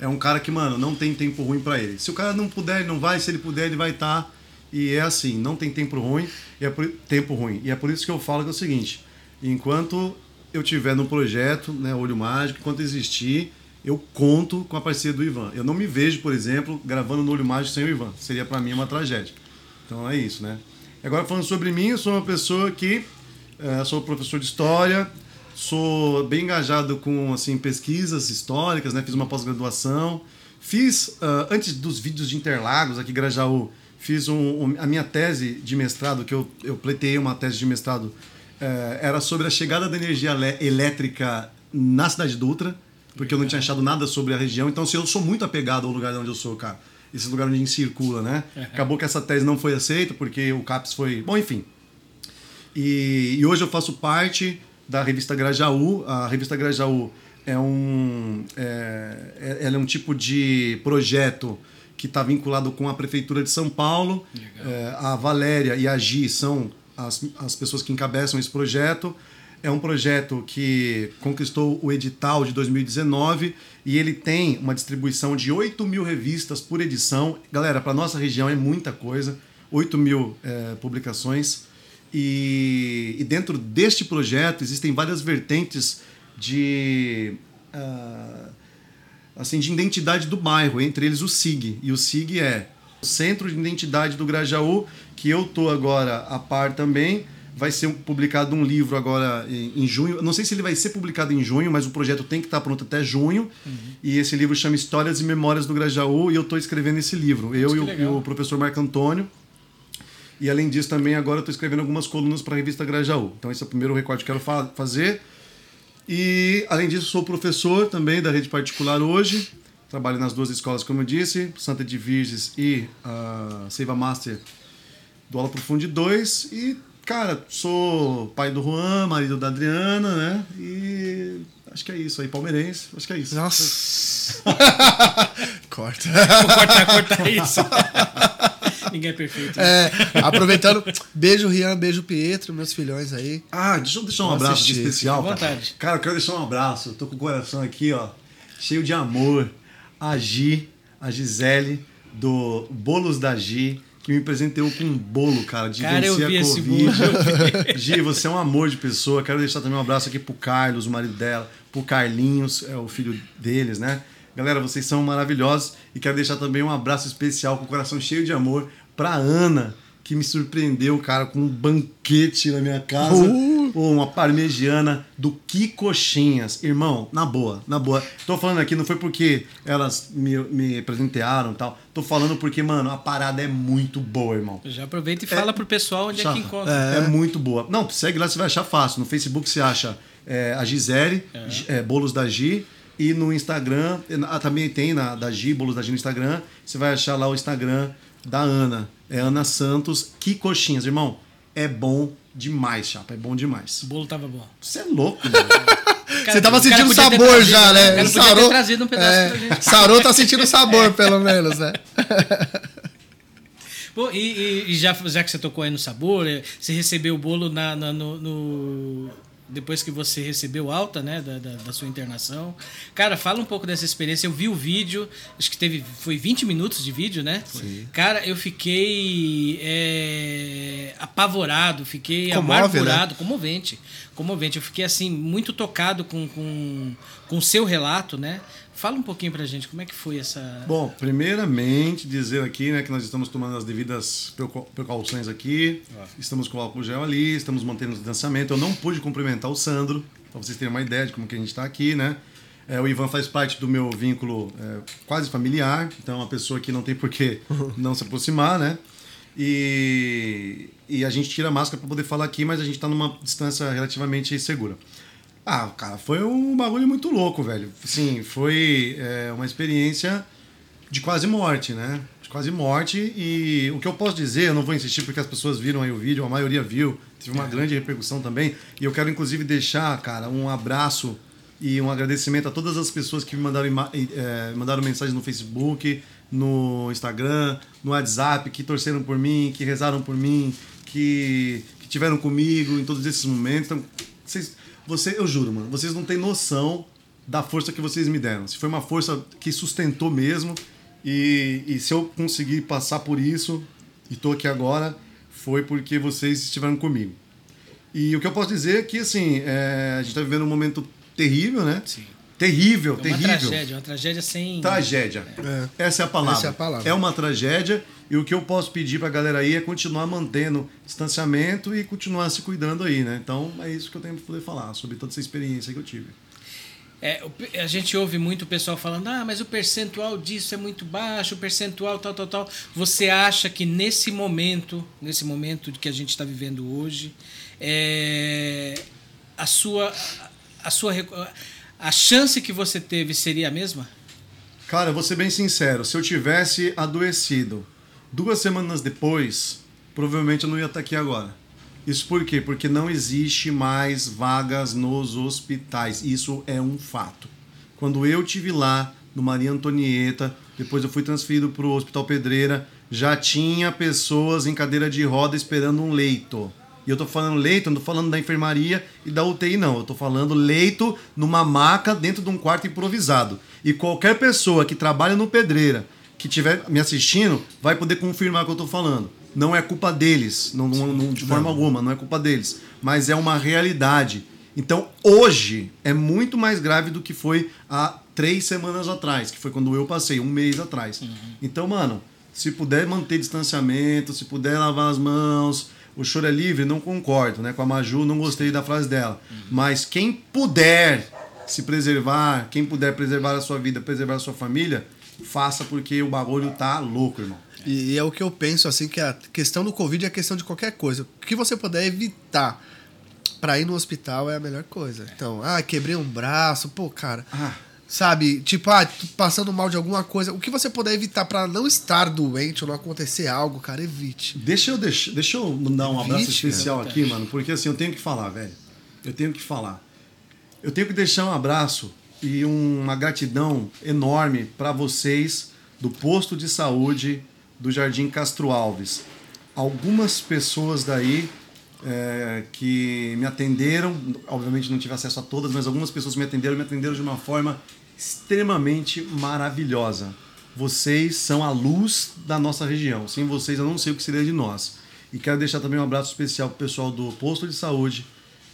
É um cara que, mano, não tem tempo ruim para ele. Se o cara não puder, ele não vai. Se ele puder, ele vai estar. Tá. E é assim, não tem tempo ruim, e é por, tempo ruim. E é por isso que eu falo que é o seguinte: enquanto eu tiver no projeto, né, Olho Mágico, enquanto existir, eu conto com a parceria do Ivan. Eu não me vejo, por exemplo, gravando no Olho Mágico sem o Ivan. Seria para mim uma tragédia. Então é isso, né? Agora falando sobre mim, eu sou uma pessoa que é, sou professor de história, sou bem engajado com assim pesquisas históricas, né? Fiz uma pós-graduação, fiz uh, antes dos vídeos de Interlagos aqui em Grajaú, fiz um, um, a minha tese de mestrado que eu eu pleiteei uma tese de mestrado uh, era sobre a chegada da energia elétrica na cidade de Dutra porque eu não tinha achado nada sobre a região. Então, assim, eu sou muito apegado ao lugar onde eu sou, cara. Esse lugar onde a gente circula, né? Acabou que essa tese não foi aceita, porque o CAPES foi. Bom, enfim. E, e hoje eu faço parte da revista Grajaú. A revista Grajaú é um, é, é ela é um tipo de projeto que está vinculado com a Prefeitura de São Paulo. É, a Valéria e a Gi são as, as pessoas que encabeçam esse projeto. É um projeto que conquistou o edital de 2019 e ele tem uma distribuição de 8 mil revistas por edição. Galera, para nossa região é muita coisa, 8 mil é, publicações. E, e, dentro deste projeto existem várias vertentes de, uh, assim, de identidade do bairro, entre eles o SIG. E o SIG é o Centro de Identidade do Grajaú, que eu tô agora a par também vai ser publicado um livro agora em, junho. Não sei se ele vai ser publicado em junho, mas o projeto tem que estar pronto até junho. Uhum. E esse livro chama Histórias e Memórias do Grajaú e eu estou escrevendo esse livro. Eu e o, e o, professor Marco Antônio. E além disso, também agora estou escrevendo algumas colunas para a revista Grajaú. Então esse é o primeiro recorte que eu quero fa fazer. E além disso, sou professor também da rede particular hoje. Trabalho nas duas escolas, como eu disse, Santa de Virges e a uh, Seiva Master do Aula Profundo 2. E Cara, sou pai do Juan, marido da Adriana, né? E acho que é isso aí, palmeirense. Acho que é isso. Nossa. corta. Vou cortar, cortar isso. Ninguém é perfeito. Né? É, aproveitando, beijo Rian, beijo Pietro, meus filhões aí. Ah, deixa eu deixar um Vamos abraço aqui especial. Cara. vontade. Cara, eu quero deixar um abraço. Eu tô com o coração aqui, ó, cheio de amor. A Gi, a Gisele, do Bolos da Gi que me presenteou com um bolo, cara, de cara, vencer eu vi a Covid. Esse Gi, você é um amor de pessoa. Quero deixar também um abraço aqui pro Carlos, o marido dela, pro Carlinhos, é o filho deles, né? Galera, vocês são maravilhosos e quero deixar também um abraço especial com o coração cheio de amor pra Ana, que me surpreendeu, cara, com um banquete na minha casa. Uh. uma parmegiana do Kikochinhas. Irmão, na boa, na boa. Tô falando aqui, não foi porque elas me, me presentearam e tal. Tô falando porque, mano, a parada é muito boa, irmão. Já aproveita e fala é, pro pessoal onde é que encontra. É, é, muito boa. Não, segue lá, você vai achar fácil. No Facebook você acha é, a Gisele, é. é Bolos da Gi. E no Instagram, também tem na, da Gi, Bolos da Gi no Instagram. Você vai achar lá o Instagram da Ana. É Ana Santos. Que coxinhas, irmão. É bom demais, chapa. É bom demais. O bolo tava bom. Você é louco, mano. Você tava sentindo sabor trazido, já, né? O Sarô, trazido um pedaço é, pra gente. Sarô tá sentindo sabor, pelo menos, né? Bom, e, e, já, já que você tocou aí no sabor, é, você recebeu o bolo na, na no, no depois que você recebeu alta, né, da, da, da, sua internação. Cara, fala um pouco dessa experiência. Eu vi o vídeo, acho que teve, foi 20 minutos de vídeo, né? Sim. Cara, eu fiquei é, apavorado, fiquei Comove, amargurado, né? comovente, comovente. Eu fiquei, assim, muito tocado com o com, com seu relato, né? Fala um pouquinho pra gente, como é que foi essa. Bom, primeiramente dizer aqui né, que nós estamos tomando as devidas precauções aqui. Ah. Estamos com o álcool gel ali, estamos mantendo o distanciamento. Eu não pude cumprimentar o Sandro, para vocês terem uma ideia de como que a gente está aqui, né? É, o Ivan faz parte do meu vínculo é, quase familiar, então é uma pessoa que não tem por que não se aproximar, né? E, e a gente tira a máscara para poder falar aqui, mas a gente está numa distância relativamente segura. Ah, cara, foi um bagulho muito louco, velho. Sim, foi é, uma experiência de quase morte, né? De quase morte. E o que eu posso dizer, eu não vou insistir porque as pessoas viram aí o vídeo, a maioria viu, teve uma é. grande repercussão também. E eu quero, inclusive, deixar, cara, um abraço E um agradecimento a todas as pessoas que me mandaram, é, mandaram mensagem no Facebook, no Instagram, no WhatsApp, que torceram por mim, que rezaram por mim, que, que tiveram comigo em todos esses momentos. Então, vocês, você, eu juro, mano, vocês não têm noção da força que vocês me deram. Se foi uma força que sustentou mesmo. E, e se eu conseguir passar por isso e tô aqui agora, foi porque vocês estiveram comigo. E o que eu posso dizer é que, assim, é, a gente está vivendo um momento terrível, né? Sim. Terrível, é uma terrível. tragédia, uma tragédia sem. Tragédia. É. Essa é a palavra. Essa é a palavra. É uma tragédia. E o que eu posso pedir para a galera aí é continuar mantendo distanciamento e continuar se cuidando aí, né? Então é isso que eu tenho para poder falar sobre toda essa experiência que eu tive. É, a gente ouve muito o pessoal falando, ah, mas o percentual disso é muito baixo, o percentual tal, tal, tal. Você acha que nesse momento, nesse momento que a gente está vivendo hoje, é, a sua, a sua, a chance que você teve seria a mesma? Cara, vou ser bem sincero, se eu tivesse adoecido duas semanas depois, provavelmente eu não ia estar aqui agora. Isso por quê? Porque não existe mais vagas nos hospitais. Isso é um fato. Quando eu tive lá no Maria Antonieta, depois eu fui transferido para o Hospital Pedreira, já tinha pessoas em cadeira de roda esperando um leito. E eu tô falando leito, não tô falando da enfermaria e da UTI, não. Eu tô falando leito numa maca dentro de um quarto improvisado. E qualquer pessoa que trabalha no Pedreira, que estiver me assistindo, vai poder confirmar o que eu tô falando não é culpa deles, não, não, não de forma não. alguma, não é culpa deles, mas é uma realidade. Então, hoje é muito mais grave do que foi há três semanas atrás, que foi quando eu passei, um mês atrás. Uhum. Então, mano, se puder manter distanciamento, se puder lavar as mãos, o choro é livre, não concordo, né? Com a Maju, não gostei da frase dela. Uhum. Mas quem puder se preservar, quem puder preservar a sua vida, preservar a sua família, faça porque o bagulho tá louco, irmão. E, e, é o que eu penso, assim, que a questão do Covid é a questão de qualquer coisa. O que você puder evitar para ir no hospital é a melhor coisa. Então, ah, quebrei um braço, pô, cara. Ah. Sabe, tipo, ah, passando mal de alguma coisa. O que você puder evitar para não estar doente ou não acontecer algo, cara, evite. Deixa eu, deixa, deixa eu dar um evite, abraço especial cara. aqui, mano, porque assim, eu tenho que falar, velho. Eu tenho que falar. Eu tenho que deixar um abraço e uma gratidão enorme para vocês do posto de saúde do Jardim Castro Alves. Algumas pessoas daí é, que me atenderam, obviamente não tive acesso a todas, mas algumas pessoas me atenderam, me atenderam de uma forma extremamente maravilhosa. Vocês são a luz da nossa região. Sem vocês eu não sei o que seria de nós. E quero deixar também um abraço especial para o pessoal do posto de saúde,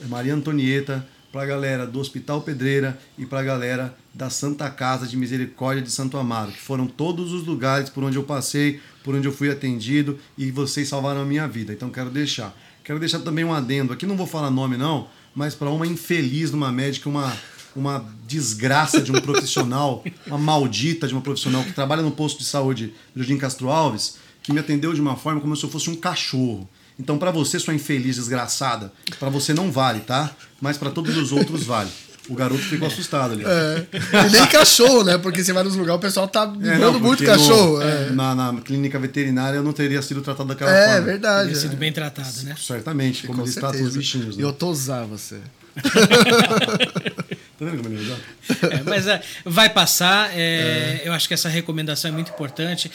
Maria Antonieta, para a galera do Hospital Pedreira e para a galera da Santa Casa de Misericórdia de Santo Amaro, que foram todos os lugares por onde eu passei, por onde eu fui atendido e vocês salvaram a minha vida. Então quero deixar. Quero deixar também um adendo. Aqui não vou falar nome não, mas para uma infeliz numa médica, uma uma desgraça de um profissional, uma maldita de uma profissional que trabalha no posto de saúde do Jardim Castro Alves, que me atendeu de uma forma como se eu fosse um cachorro. Então, para você, sua infeliz desgraçada, para você não vale, tá? Mas para todos os outros vale. O garoto ficou assustado ali. É. E nem cachorro, né? Porque você vai nos lugares, o pessoal tá é, dando muito cachorro. No, é. na, na, clínica veterinária eu não teria sido tratado daquela é, forma. É verdade. Teria sido bem tratado, né? Certamente, como eles tratam os bichinhos. Né? Eu tô usando você. tá vendo como é É, mas é, vai passar. É, eu acho que essa recomendação é muito importante.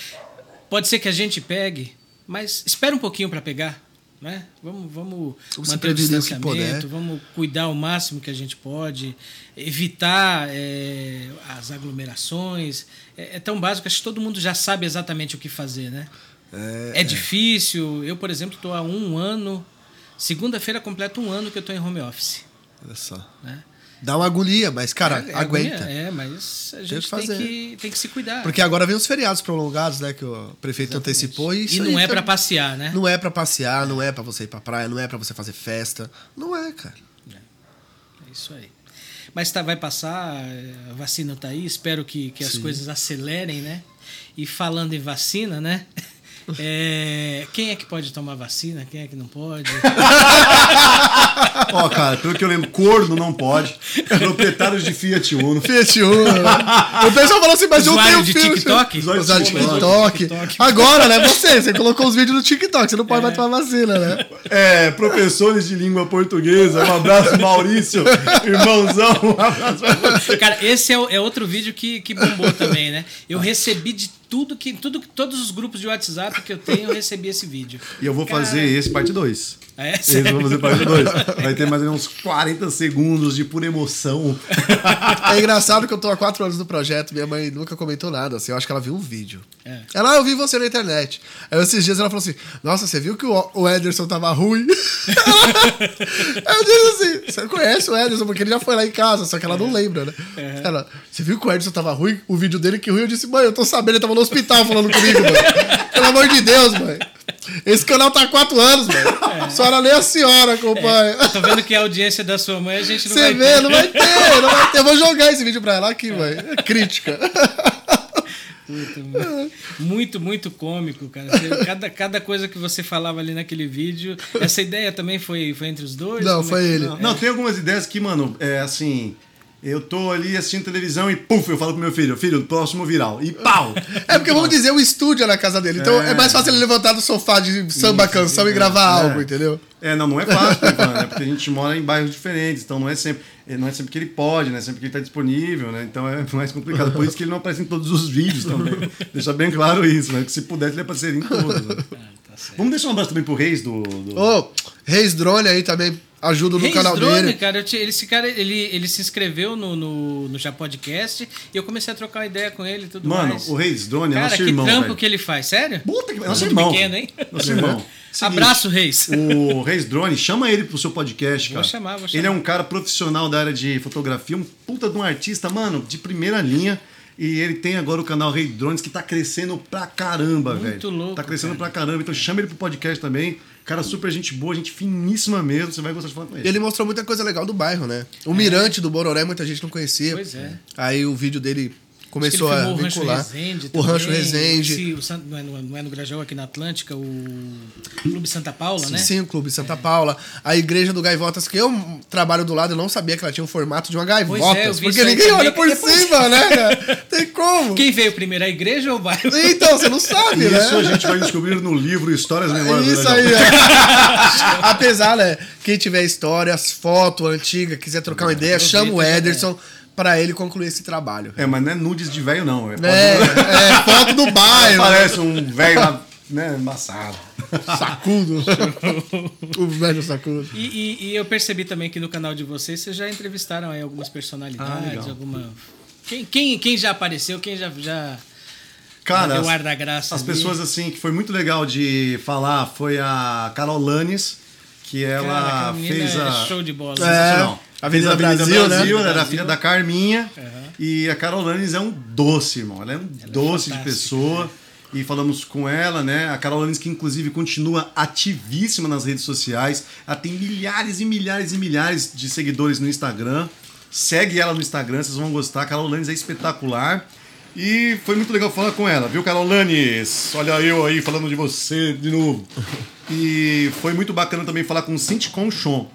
Pode ser que a gente pegue, mas espera um pouquinho para pegar. Né? Vamos, vamos manter o distanciamento, vamos cuidar o máximo que a gente pode, evitar é, as aglomerações. É, é, tão básico, acho que todo mundo já sabe exatamente o que fazer, né? É, é, é. difícil. Eu, por exemplo, estou há um ano. Segunda-feira completa um ano que eu estou em home office. Olha só. Né? Dá uma agonia, mas, cara, é, é aguenta. Agonia, é, mas a gente tem que, tem que, tem que se cuidar. Porque agora vem os feriados prolongados, né? Que o prefeito Exatamente. antecipou. E, e não é para passear, né? Não é para passear, não é para você ir pra praia, não é para você fazer festa. Não é, cara. É, é isso aí. Mas tá, vai passar, a vacina tá aí, espero que, que as Sim. coisas acelerem, né? E falando em vacina, né? É, quem é que pode tomar vacina? Quem é que não pode? Ó, cara, pelo que eu lembro, corno não pode. Proprietários de Fiat Uno. Fiat Uno. o pessoal falou assim, mas eu tenho de filho. TikTok? Usuário de TikTok. TikTok. Agora, né? Você, você colocou os vídeos no TikTok, você não pode é. mais tomar vacina, né? É, professores de língua portuguesa. Um abraço, Maurício. Irmãozão, um abraço pra você. Cara, esse é, é outro vídeo que, que bombou também, né? Eu recebi de tudo que. Tudo, todos os grupos de WhatsApp que eu tenho, eu recebi esse vídeo. E eu vou Cara... fazer esse parte 2. É, esse eu vou fazer parte 2. Vai ter mais uns 40 segundos de pura emoção. É engraçado que eu tô há 4 anos no projeto, minha mãe nunca comentou nada. Assim, eu acho que ela viu um vídeo. É. Ela, ah, eu vi você na internet. Aí esses dias ela falou assim: Nossa, você viu que o Ederson tava ruim? eu disse assim: Você conhece o Ederson, porque ele já foi lá em casa, só que ela não é. lembra, né? É. Ela, você viu que o Ederson tava ruim? O vídeo dele que ruim, eu disse, mãe, eu tô sabendo, ele tava no hospital falando comigo, mano. Pelo amor de Deus, mãe. Esse canal tá há quatro anos, mano. É. A senhora nem a senhora acompanha. É. Tô vendo que a audiência da sua mãe a gente não Você vai vê, ter. não vai ter, não vai ter. Eu vou jogar esse vídeo pra ela aqui, é. mãe. É crítica. Muito, muito, muito cômico, cara. Cada, cada coisa que você falava ali naquele vídeo. Essa ideia também foi, foi entre os dois? Não, foi é ele. Não, não, tem algumas ideias que, mano, é assim. Eu tô ali assistindo televisão e puf, eu falo pro meu filho, filho, próximo viral. E pau! É porque vamos dizer, o estúdio é na casa dele. Então é, é mais fácil ele levantar do sofá de samba Isso, canção é, e gravar é. algo, entendeu? É, não, não é fácil, né, mano? É porque a gente mora em bairros diferentes, então não é sempre, não é sempre que ele pode, né? Sempre que ele tá disponível, né? Então é mais complicado. Por isso que ele não aparece em todos os vídeos também. Deixa bem claro isso, né? Que se pudesse ele apareceria em todos. Né? Tá Vamos deixar um abraço também pro Reis do. do... Ô, Reis Drone aí também ajuda no Reis canal Drone, dele. cara, te, esse cara, ele, ele se inscreveu no, no, no Já Podcast e eu comecei a trocar uma ideia com ele e tudo Mano, mais. o Reis Drone cara, é nosso irmão, que trampo velho. que ele faz, sério? Puta que... É nosso irmão. pequeno, hein? Nosso irmão. Seguinte, Abraço, Reis. O Reis Drone, chama ele pro seu podcast, cara. Vou chamar, vou chamar. Ele é um cara profissional da área de fotografia, um puta de um artista, mano, de primeira linha. E ele tem agora o canal Rei Drones que tá crescendo pra caramba, Muito velho. Muito louco. Tá crescendo cara. pra caramba. Então chama ele pro podcast também. Cara, super gente boa, gente finíssima mesmo. Você vai gostar de falar com ele. Ele mostrou muita coisa legal do bairro, né? O é. Mirante do Bororé, muita gente não conhecia. Pois é. Aí o vídeo dele começou a vincular. O Rancho Resende. O Rancho Resende. Esse, o San, não, é, não é no Grajaú, aqui na Atlântica, o Clube Santa Paula, sim, né? Sim, o Clube Santa é. Paula. A Igreja do Gaivotas, que eu trabalho do lado, eu não sabia que ela tinha um formato de uma gaivotas. É, porque ninguém olha por cima, né, Tem como. Quem veio primeiro, a igreja ou o bairro? Então, você não sabe, Isso né? Isso a gente vai descobrir no livro Histórias Memórias Isso aí, é. Apesar, né? Quem tiver histórias, foto antiga, quiser trocar uma ideia, chama o Ederson. É para ele concluir esse trabalho. É, mas não é nudes de velho, não. É, é, é foto do bairro. Parece um velho lá, né, embaçado. Sacudo. o velho sacudo. E, e, e, eu percebi também que no canal de vocês, vocês já entrevistaram aí algumas personalidades, ah, alguma... Quem, quem, quem já apareceu, quem já... já... Cara, deu ar da graça as ali. pessoas assim que foi muito legal de falar foi a Carol Lanes, que ela Cara, fez a. É show de bola. É. Avenida, Avenida Brasil, Brasil, né? era filha da Carminha. Uhum. E a Carol Lanes é um doce, irmão. Ela é um ela é doce é de pessoa. E falamos com ela, né? A Carol Lanes, que inclusive continua ativíssima nas redes sociais. Ela tem milhares e milhares e milhares de seguidores no Instagram. Segue ela no Instagram, vocês vão gostar. A Carol Lanes é espetacular. E foi muito legal falar com ela, viu, Carol Lanes? Olha eu aí falando de você de novo. E foi muito bacana também falar com o Cinti Conchon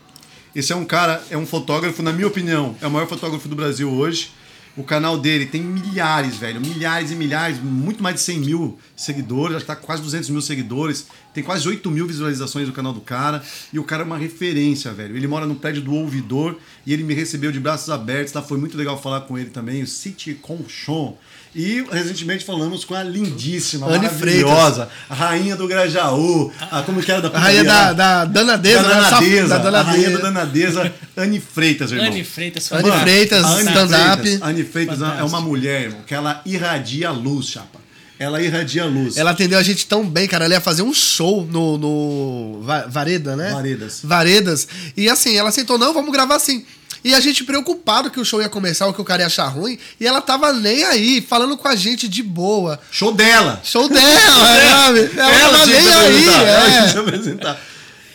esse é um cara, é um fotógrafo, na minha opinião, é o maior fotógrafo do Brasil hoje. O canal dele tem milhares, velho, milhares e milhares, muito mais de 100 mil seguidores, acho que tá quase 200 mil seguidores. Tem quase 8 mil visualizações do canal do cara. E o cara é uma referência, velho. Ele mora no prédio do Ouvidor e ele me recebeu de braços abertos, tá? Foi muito legal falar com ele também, o City Conchon. E recentemente falamos com a lindíssima, Anne maravilhosa, Freitas. rainha do Grajaú, a, como que era da A rainha da, da Danadeza, da Danadeza, da Danadeza. A rainha da Danadeza, Anne Freitas, irmão. Anne Freitas, Anne Freitas, stand-up. Anne Freitas é uma mulher, irmão, que ela irradia a luz, chapa. Ela irradia a luz. Ela atendeu a gente tão bem, cara. Ela ia fazer um show no, no Vareda, né? Varedas. Varedas. E assim, ela sentou, não, vamos gravar assim. E a gente preocupado que o show ia começar ou que o cara ia achar ruim. E ela tava nem aí, falando com a gente de boa. Show dela! Show dela, sabe? Ela, ela tava nem aí. É. Ela apresentar.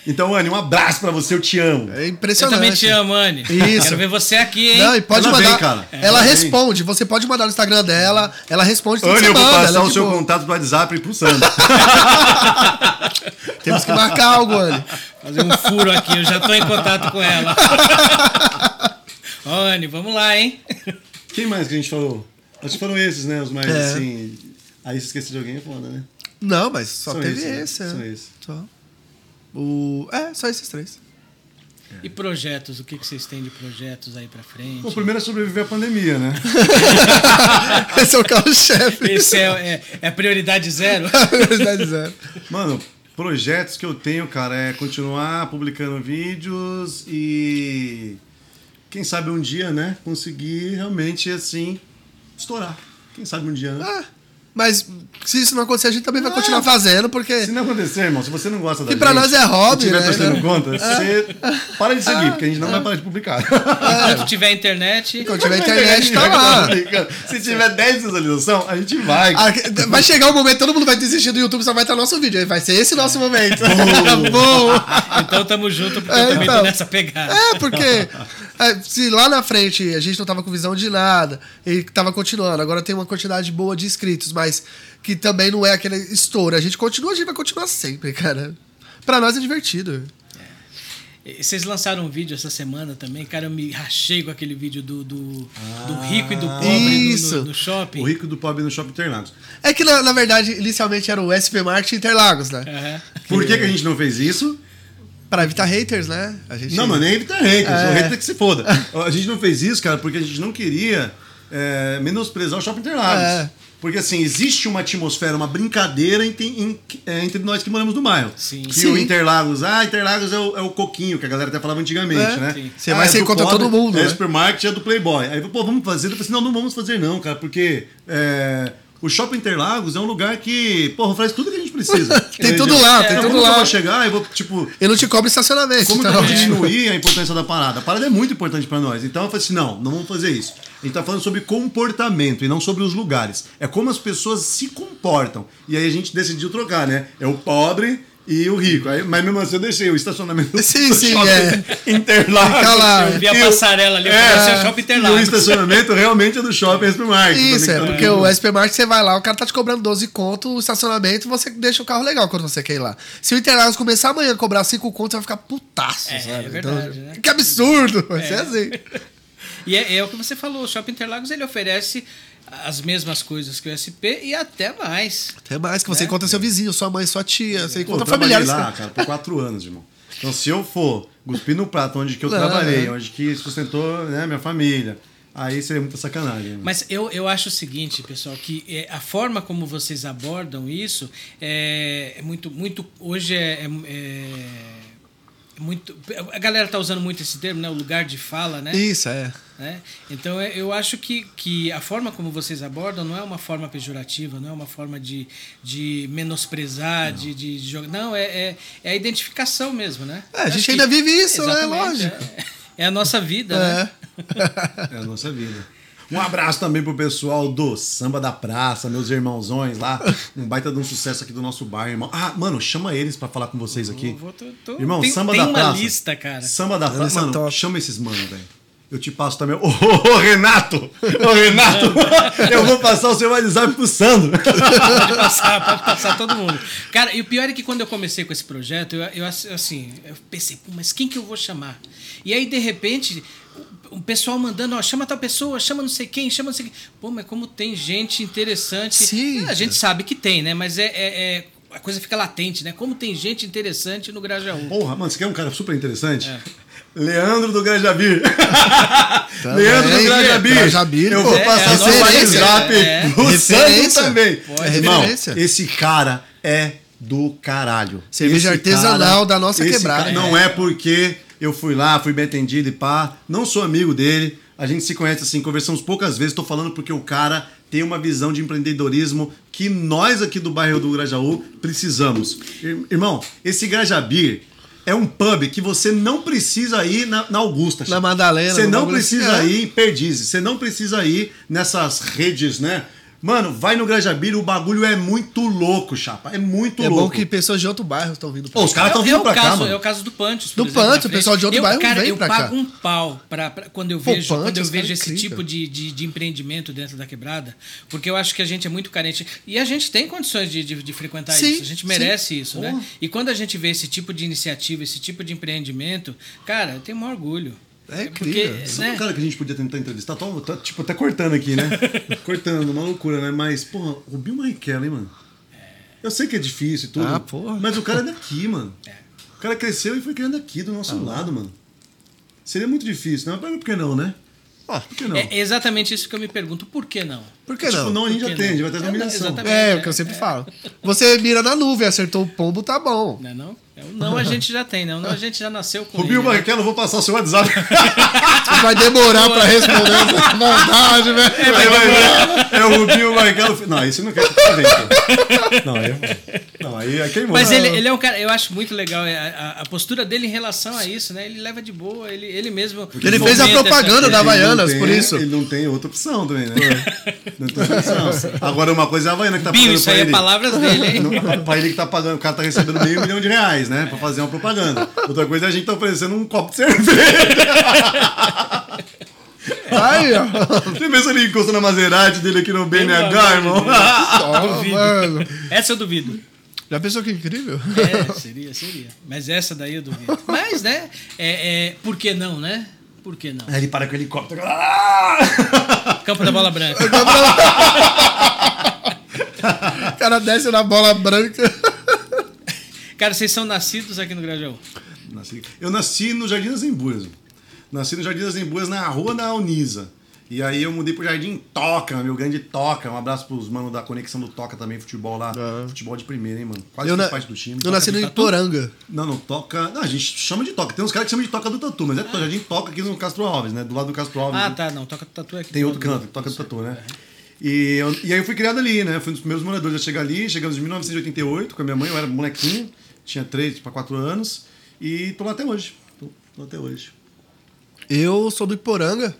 Então, Anne, um abraço pra você, eu te amo. É impressionante. Eu também te amo, Anne. Isso. Quero ver você aqui, hein? Não, e pode Ela mandar. vem, cara. Ela Ela vem. responde. Você pode mandar no Instagram dela. Ela responde tudo Anne, eu vou manda. passar ela é o seu boa. contato do WhatsApp pro Sandro. Temos que marcar algo, Anne. Fazer um furo aqui, eu já tô em contato com ela. Anne, vamos lá, hein? Quem mais que a gente falou? Acho que foram esses, né? Os mais É. assim. Aí se esquecer de alguém é foda, né? Não, mas só São teve esses, né? esse. é. São esses. Só. O... É, só esses três. E projetos, o que, que vocês têm de projetos aí pra frente? O primeiro é sobreviver à pandemia, né? Esse é o carro-chefe. Esse é, é, é a prioridade zero? Verdade zero. Mano, projetos que eu tenho, cara, é continuar publicando vídeos e. Quem sabe um dia, né? Conseguir realmente, assim, estourar. Quem sabe um dia, né? Ah, mas se isso não acontecer, a gente também vai Ah. continuar fazendo, porque. Se não acontecer, irmão, se você não gosta da E pra gente, nós é hobby, e tiver né? prestando conta, você para de seguir, porque a gente não vai parar de publicar. Enquanto tiver internet. Quando tiver internet, tá lá. Se tiver 10 visualizações, a gente vai. Ah, Vai chegar um momento, todo mundo vai desistir do YouTube, só vai estar nosso vídeo. Vai ser esse nosso momento. Bom. Então tamo junto, porque É, eu também então. tô nessa pegada. É, porque é, se lá na frente a gente não tava com visão de nada e tava continuando, agora tem uma quantidade boa de inscritos, mas que também não é aquele estouro. A gente continua, a gente vai continuar sempre, cara. Pra nós é divertido. E Vocês lançaram um vídeo essa semana também, cara, eu me rachei com aquele vídeo do, do, do rico e do pobre no- Isso. No, no shopping. O rico do pobre no Shopping Internados. É que, na, na verdade, inicialmente era o SP Market Interlagos, né? Aham. Por que, que a gente não fez isso? Pra evitar haters, né? A gente... Não, mano, nem evitar haters. É. O hater que se foda. A gente não fez isso, cara, porque a gente não queria é, menosprezar o Shopping Interlagos. É. Porque, assim, existe uma atmosfera, uma brincadeira entre, em- é, entre nós que moramos no bairro. Sim. Que Sim. o Interlagos, ah, Interlagos é o, é o coquinho, que a galera até falava antigamente, É. né? Sim. Você vai, é você do encontra pobre, todo mundo, É né? supermarket, é do Playboy. Aí, pô, vamos fazer? Eu falei assim, não, não vamos fazer não, cara, porque é, o Shopping Interlagos é um lugar que, porra, faz tudo que a gente precisa. Tem tudo lá, tem Então, tudo que eu lá. vou chegar e vou, tipo, Eu não te cobro estacionamento. como que eu então. vou diminuir a importância da parada? A parada é muito importante pra nós. Então eu falei assim: não, não vamos fazer isso. A gente tá falando sobre comportamento e não sobre os lugares. É como as pessoas se comportam. E aí a gente decidiu trocar, né? É o pobre e o rico. Aí, mas mesmo assim eu deixei o estacionamento Sim, do sim, shopping é. Interlagos. Fica lá. Eu vi a passarela ali, É, falei, "Esse é o shopping E o Interlagos. estacionamento realmente é do shopping supermarket. Isso, Também é tá porque o SP Market você vai lá, o cara tá te cobrando 12 conto, o estacionamento, você deixa o carro legal quando você quer ir lá. Se o Interlagos começar amanhã a cobrar 5 conto, você vai ficar putaço, É, sabe? é verdade, Então, né? Que absurdo! Vai ser assim. E é, é o que você falou, o Shopping Interlagos ele oferece as mesmas coisas que o SP e até mais. Até mais que você É. encontra seu vizinho, sua mãe, sua tia, você Pô, encontra eu familiares. lá, cara, por quatro anos, irmão. Então, se eu for cuspir no prato onde que eu Não, trabalhei, é. onde que sustentou né, minha família, aí seria muita sacanagem. irmão. Mas eu, eu acho o seguinte, pessoal, que é, a forma como vocês abordam isso é, é muito, muito. Hoje é, é- é muito. A galera tá usando muito esse termo, né? O lugar de fala, né? Isso, é. né? Então é- eu acho que, que a forma como vocês abordam não é uma forma pejorativa, não é uma forma de, de menosprezar, de, de jogar. Não, é, é, é a identificação mesmo, né? É, a gente acho ainda vive isso, né? Lógico. É, é a nossa vida, né? É. É a nossa vida. Um abraço também pro pessoal do Samba da Praça, meus irmãozões lá. Um baita de um sucesso aqui do nosso bar, irmão. Ah, mano, chama eles pra falar com vocês aqui. Eu vou- tô- tô- Irmão, tem, Samba tem da uma Praça. lista, cara. Samba da Praça. Mano, top. chama esses mano, velho. Eu te passo também. Ô, ô, ô, Renato! Ô, Renato! eu vou passar o seu WhatsApp pro Sandro. Pode passar, pode passar todo mundo. Cara, e o pior é que quando eu comecei com esse projeto, eu, eu assim, eu pensei, Pô, mas quem que eu vou chamar? E aí, de repente, o, pessoal mandando, ó, chama tal pessoa, chama não sei quem, chama não sei quem. Pô, mas como tem gente interessante. Sim. A gente sabe que tem, né? Mas é, é- é- a coisa fica latente, né? Como tem gente interessante no Grajaú. Porra, mano, você quer um cara super interessante? É. Leandro do Grajabir. Também, Leandro do Grajabir. Grajabir, Eu vou É, passar é seu WhatsApp é. pro Referência. também. Pô, é Irmão, referência. esse cara é do caralho. Cerveja Esse artesanal da nossa quebrada. cara- não é porque eu fui lá, fui bem atendido e pá. Não sou amigo dele. A gente se conhece assim, conversamos poucas vezes. Tô falando porque o cara tem uma visão de empreendedorismo que nós aqui do bairro do Grajaú precisamos. Ir- Irmão, esse Grajabir é um pub que você não precisa ir na, na Augusta. Na. Madalena, Você não precisa é. ir em Perdizes. Você não precisa ir nessas redes, né? Mano, vai no Grajabira, o bagulho é muito louco, chapa. É muito é louco. É bom que pessoas de outro bairro estão vindo pra Pô, os caras estão vindo é, é pra caso, cá, mano. É o caso do Pantos, Do Pantos, o pessoal de outro eu, bairro cara, vem pra cá. Eu pago um pau pra, pra quando eu Pô, vejo, Pantos, quando eu vejo esse incrível. tipo de, de, de, empreendimento dentro da quebrada, porque eu acho que a gente é muito carente. E a gente tem condições de, de, de frequentar Sim, isso. A gente merece sim. isso, né? E quando a gente vê esse tipo de iniciativa, esse tipo de empreendimento, cara, eu tenho um orgulho. É incrível. Porque, Sabe né? um cara que a gente podia tentar entrevistar? Tô, tô, tipo, até cortando aqui, né? cortando, uma loucura, né? Mas, porra, o Bill Barrichello, hein, mano? Eu sei que é difícil e tudo. Ah, porra. Mas o cara é daqui, mano. O cara cresceu e foi criando aqui, do nosso lado, mano. Seria muito difícil, né? Mas por que não, né? Ah, Por que não? É exatamente isso que eu me pergunto. Por que não? Por que tipo, não? não, a gente Por já que tem, a gente não? vai ter É, nominação. exatamente. É, o que eu sempre falo. Você mira na nuvem, acertou o pombo, tá bom. Não é não? É o não a gente já tem, não. Não a gente já nasceu com Rubinho ele, né? Barrichello, vou passar o seu WhatsApp. Vai demorar pra responder essa maldade, velho. Aí vai ver, é o Rubinho Barrichello. Não, isso não quer que vendo. Não, aí, não, aí, aí queimou. Mas ele, ele é um cara, eu acho muito legal a, a- a postura dele em relação a isso, né? Ele leva de boa, ele, ele mesmo. Ele fez a propaganda da Havaianas, tem- por isso. Ele não tem outra opção também, né? Não tem. Agora, uma coisa é a Havaiana que tá Binho, pagando isso pra aí é ele. palavras dele, hein? Não, pra ele que tá pagando, o cara tá recebendo meio milhão de reais, né? Pra fazer uma propaganda. Outra coisa é a gente tá oferecendo um copo de cerveja. Aí, ó. Você se ele encosta na Maserati dele aqui no BNH, irmão? de Deus. Ó, mano. Essa eu duvido. Já pensou que incrível? É, seria, seria. Mas essa daí eu duvido. Mas, né? É, é, por que não, né? Por que não? Aí ele para com o helicóptero. Ah! Campo da Bola Branca. O cara desce na bola branca. Cara, vocês são nascidos aqui no Grajaú. Nasci- Eu nasci no Jardim das Embuias. Nasci no Jardim das Embuias, na rua da Unisa. E aí eu mudei pro Jardim Toca, meu grande Toca. Um abraço pros manos da Conexão do Toca também, futebol lá. Ah. Futebol de primeira, hein, mano? Quase Eu, na... parte do time. eu nasci no do Tatu? Iporanga. Não, não, Toca... Não, a gente chama de Toca. Tem uns caras que chamam de Toca do Tatu, mas é Jardim Toca aqui no Castro Alves, né? Do lado do Castro Alves. Ah, né? tá, não. Toca tatu aqui. Tem outro canto, Toca do Tatu, né? E, eu- e aí eu fui criado ali, né? Fui um dos primeiros moradores a chegar ali. Chegamos em 1988 com a minha mãe. Eu era molequinho, tinha 3 para 4 anos. E tô lá até hoje. Tô, tô até hoje. Eu sou do Iporanga,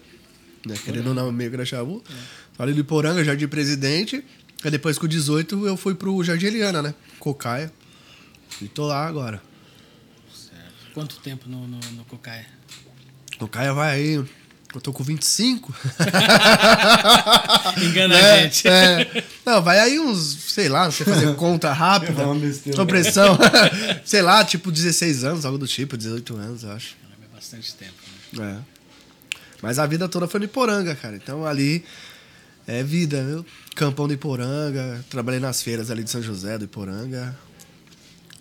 né? Querendo ou não, meio Grajaú. Falei do Iporanga, Jardim Presidente. Aí depois com 18 eu fui pro Jardim Eliana, né? Cocaia. E tô lá agora. Quanto tempo no, no, no Cocaia? Cocaia vai aí. Eu tô com 25. Engana a É, gente. é. Não, vai aí uns, sei lá, sei fazer conta rápida. É uma besteira. Sua pressão. sei lá, tipo 16 anos, algo do tipo, 18 anos, eu acho. É bastante tempo. Né? É. Mas a vida toda foi no Iporanga, cara. Então ali é vida, viu? Campão do Iporanga, trabalhei nas feiras ali de São José do Iporanga.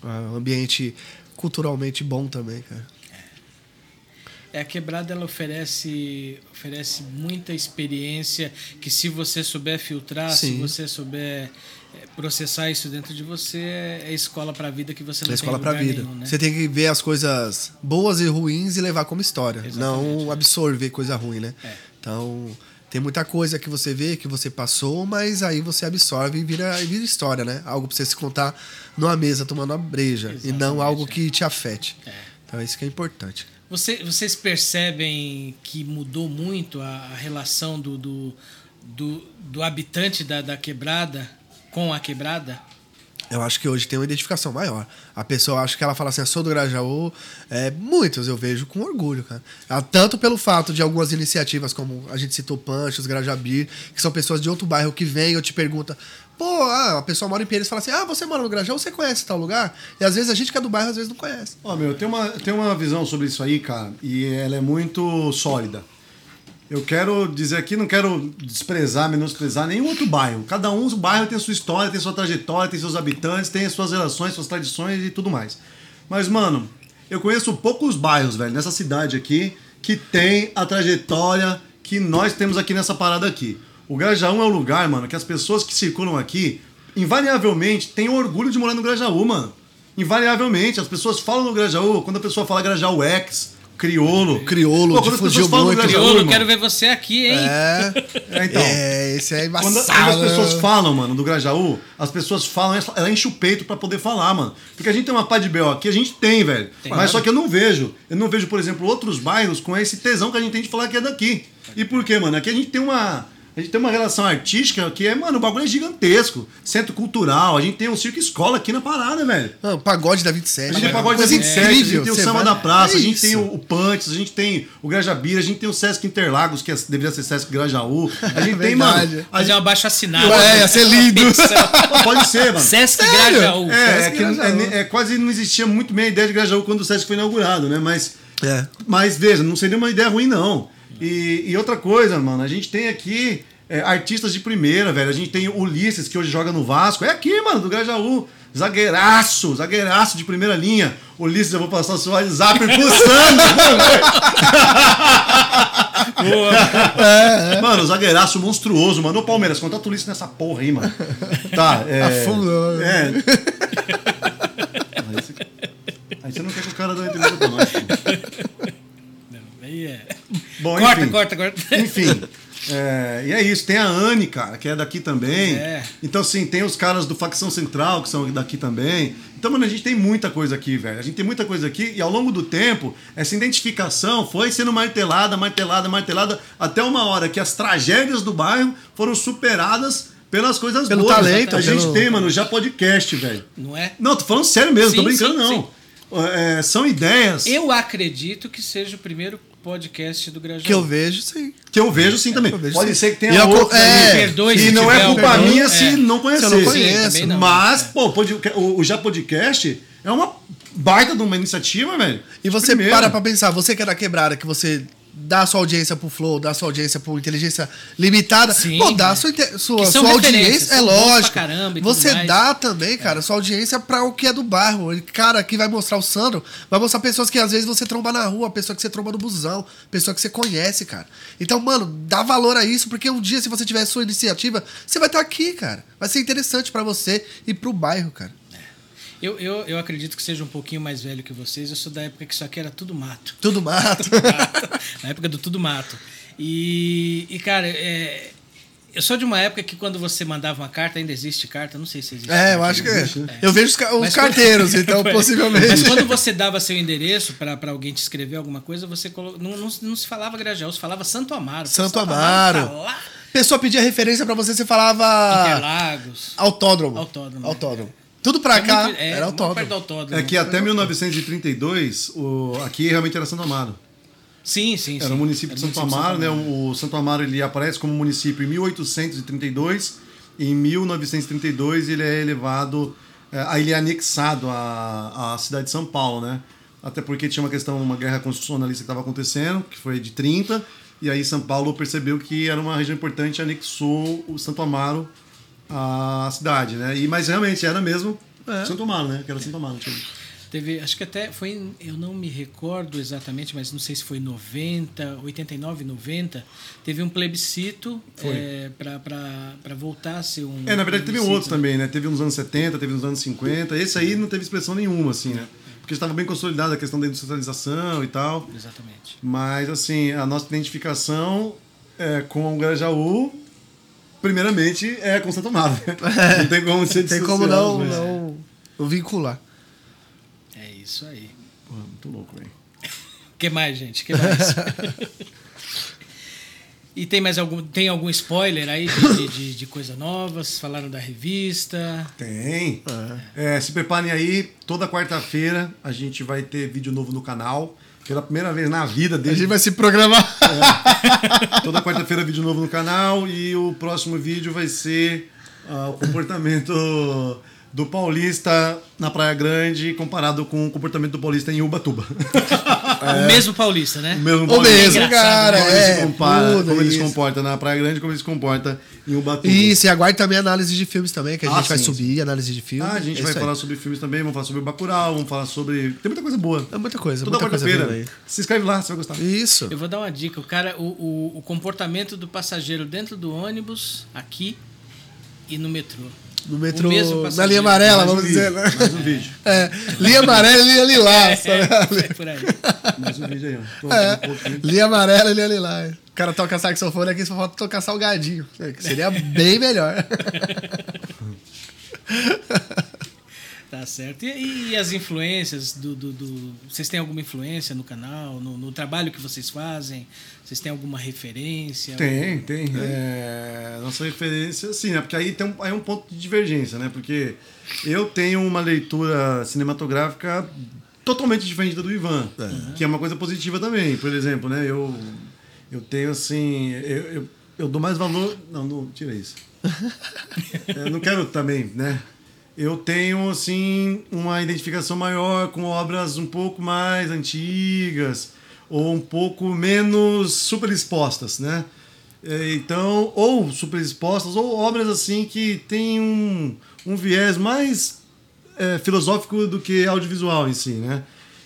Ah, Um ambiente culturalmente bom também, cara. É, a quebrada ela oferece, oferece muita experiência que se você souber filtrar, se Sim. você souber processar isso dentro de você, é escola pra vida que você não É escola lugar vida. nenhum, né? Você tem que ver as coisas boas e ruins e levar como história. Exatamente. Não absorver coisa ruim, né? É. Então, tem muita coisa que você vê, que você passou, mas aí você absorve e vira, e vira história, né? Algo pra você se contar numa mesa tomando uma breja. e não Exatamente, algo é. que te afete. É. Então, isso que é importante. Você- vocês percebem que mudou muito a, a relação do, do, do, do habitante da, da quebrada com a quebrada? Eu acho que hoje tem uma identificação maior. A pessoa acha que ela fala assim, eu sou do Grajaú. É, muitos eu vejo com orgulho, cara. Ah, Tanto pelo fato de algumas iniciativas, como a gente citou Panchos, Grajabir, que são pessoas de outro bairro que vêm e te pergunta, pô, ah, a pessoa mora em Pires e fala assim, ah, você mora no Grajaú, você conhece tal lugar? E às vezes a gente que é do bairro, às vezes não conhece. Ó, meu, tem uma, tem uma visão sobre isso aí, cara, e ela é muito sólida. Eu quero dizer aqui, não quero desprezar, menosprezar nenhum outro bairro. Cada um, o bairro tem sua história, tem sua trajetória, tem seus habitantes, tem as suas relações, suas tradições e tudo mais. Mas, mano, eu conheço poucos bairros, velho, nessa cidade aqui, que tem a trajetória que nós temos aqui nessa parada aqui. O Grajaú é um lugar, mano, que as pessoas que circulam aqui, invariavelmente, têm orgulho de morar no Grajaú, mano. Invariavelmente, as pessoas falam no Grajaú, quando a pessoa fala Grajaú X, criolo. Criolo, Pô, quando as difundiu pessoas falam no muito. Grajaú, Criolo, irmão, quero ver você aqui, hein? É, É, então. é esse é Quando, embaçado. quando as pessoas falam, mano, do Grajaú, as pessoas falam, ela enche o peito pra poder falar, mano. Porque a gente tem uma pá de B.O. aqui, a gente tem, velho. Tem. Mas só que eu não vejo. Eu não vejo, por exemplo, outros bairros com esse tesão que a gente tem de falar que é daqui. E por quê, mano? Aqui a gente tem uma, A gente tem uma relação artística que é, mano, o bagulho é gigantesco. Centro cultural, a gente tem um circo escola aqui na parada, velho. Não, pagode da 27. A gente tem pagode da 27, a gente tem o Samba da Praça, é a gente tem o, o Punch, a gente tem o Grajabira, a gente tem o Sesc Interlagos, que é, deveria ser Sesc Grajaú. A gente tem, mano. Fazer uma baixa assinada. É, ia ser lindo. Pode ser, mano. Sesc Grajaú. É, é, que, é, é, quase não existia muito bem a ideia de Grajaú quando o Sesc foi inaugurado, né? Mas, é. mas veja, não seria uma ideia ruim, não. E, e outra coisa, mano, a gente tem aqui é, artistas de primeira, velho. A gente tem o Ulisses, que hoje joga no Vasco. É aqui, mano, do Grajaú. Zagueiraço, zagueiraço de primeira linha. Ulisses, eu vou passar o seu WhatsApp pro Sandro. é, é. Mano, zagueiraço monstruoso, mano. Ô Palmeiras, conta o Ulisses nessa porra aí, mano. Tá, é. Afundou. É. Aí você, aí você não quer que o cara dê uma entrevista pra nós. Aí é. Bom, corta, enfim, corta, corta. Enfim. É, e é isso, tem a Anne, cara, que é daqui também. É. Então, assim, tem os caras do Facção Central, que são daqui também. Então, mano, a gente tem muita coisa aqui, velho. A gente tem muita coisa aqui e ao longo do tempo, essa identificação foi sendo martelada, martelada, martelada, até uma hora que as tragédias do bairro foram superadas pelas coisas pelo boas. talento. A pelo... gente tem, mano, já podcast, velho. Não é? Não, tô falando sério mesmo, sim, tô brincando sim, não. Sim. É, são ideias. Eu acredito que seja o primeiro podcast do Grajaú. Que eu vejo, sim. Que eu vejo, sim, também. Vejo, Pode sim. ser que tenha outro. É, perdoe, e não é culpa minha se é. não conhecer. Se eu não conheço. Não, mas, é. pô, o, o Já Podcast é uma baita de uma iniciativa, velho. E você Primeiro. para pra pensar, você que é da quebrada, que você dá sua audiência pro Flow, dá sua audiência pro Inteligência Limitada. Sim, Pô, dá sua, sua, sua audiência. É lógico. você dá também, cara, é. sua audiência para o que é do bairro. Ele, cara, que vai mostrar o Sandro, vai mostrar pessoas que às vezes você tromba na rua, pessoa que você tromba no busão, pessoa que você conhece, cara. Então, mano, dá valor a isso, porque um dia, se você tiver sua iniciativa, você vai estar aqui, cara. Vai ser interessante para você e pro bairro, cara. Eu, eu, eu acredito que seja um pouquinho mais velho que vocês. Eu sou da época que isso aqui era tudo mato. Tudo mato. tudo mato. Na época do tudo mato. E, e cara, é, eu sou de uma época que quando você mandava uma carta, ainda existe carta, não sei se existe. É, eu acho que é. é. Eu vejo os, os carteiros, quando... então possivelmente. Mas quando você dava seu endereço para alguém te escrever alguma coisa, você colo... não, não, não, se falava Grajaú, se falava Santo Amaro. Santo Amaro. Amaro tá Pessoa pedia referência para você, você falava. Interlagos. Autódromo. Autódromo. Autódromo. Tudo pra é cá muito, é, era autódromo. autódromo. É que até 1932, o, aqui realmente era Santo Amaro. Sim, sim, Era o município de Santo Amaro, né? O Santo Amaro ele aparece como município em 1832. E em 1932 ele é elevado, é, aí ele é anexado à, à cidade de São Paulo, né? Até porque tinha uma questão, uma guerra constitucionalista que estava acontecendo, que foi de 30, e aí São Paulo percebeu que era uma região importante e anexou o Santo Amaro a cidade, né? E, mas realmente era mesmo é. Santo Amaro, né? Que era Santo Amaro. Tipo. Teve, acho que até foi, eu não me recordo exatamente, mas não sei se foi 90, 89, 90, teve um plebiscito é, para voltar a ser um. É, na verdade teve outros também, né? Teve nos anos 70, teve nos anos 50. Esse aí não teve expressão nenhuma, assim, né? Porque estava bem consolidada a questão da industrialização e tal. Exatamente. Mas, assim, a nossa identificação é, com o Grajaú primeiramente, é com Santo Amaro. É. Não tem como ser Tem como não, mas... não vincular. É isso aí. Pô, muito louco, velho. que mais, gente? que mais? e tem mais algum, tem algum spoiler aí de, de, de coisa nova? Vocês falaram da revista? Tem. É. É, se preparem aí, toda quarta-feira a gente vai ter vídeo novo no canal. Pela primeira vez na vida dele. A gente vai se programar. É, toda quarta-feira vídeo novo no canal e o próximo vídeo vai ser uh, o comportamento do paulista na Praia Grande comparado com o comportamento do paulista em Ubatuba. É. O mesmo paulista, né? O mesmo paulista. O mesmo, cara. Como, é, ele, se compara, como ele se comporta na Praia Grande, como ele se comporta em Ubatuba. Isso, e aguarde também análise de filmes também, que a ah, gente sim, vai subir, sim. análise de filmes. Ah, a gente é vai falar sobre filmes também, vamos falar sobre o Bacurau, vamos falar sobre... Tem muita coisa boa. É muita coisa, Toda quarta-feira. Se inscreve lá, você vai gostar. Isso. Eu vou dar uma dica. O cara, o, o, o comportamento do passageiro dentro do ônibus, aqui e no metrô. No metrô, na linha amarela, vamos dizer, né? Mais um vídeo. É, linha amarela e linha lilás. É, é, por aí. Mais um vídeo aí, ó. É, um linha amarela e linha lilás. O cara toca saxofone aqui, só falta tocar salgadinho. Seria bem melhor. Tá certo. E, e as influências do, do, do, Vocês têm alguma influência no canal, no, no, trabalho que vocês fazem? Vocês têm alguma referência? Tem, tem. É, nossa referência, sim, né? Porque aí tem um, aí é um ponto de divergência, né? Porque eu tenho uma leitura cinematográfica totalmente diferente da do Ivan, é. que é uma coisa positiva também. Por exemplo, né? Eu, eu tenho assim. Eu, eu, eu dou mais valor. Não, não, tira isso. eu não quero também, né? Eu tenho assim uma identificação maior com obras um pouco mais antigas ou um pouco menos super expostas, né? É, então, ou super expostas, ou obras assim que têm um, um viés mais é, filosófico do que audiovisual em si, né?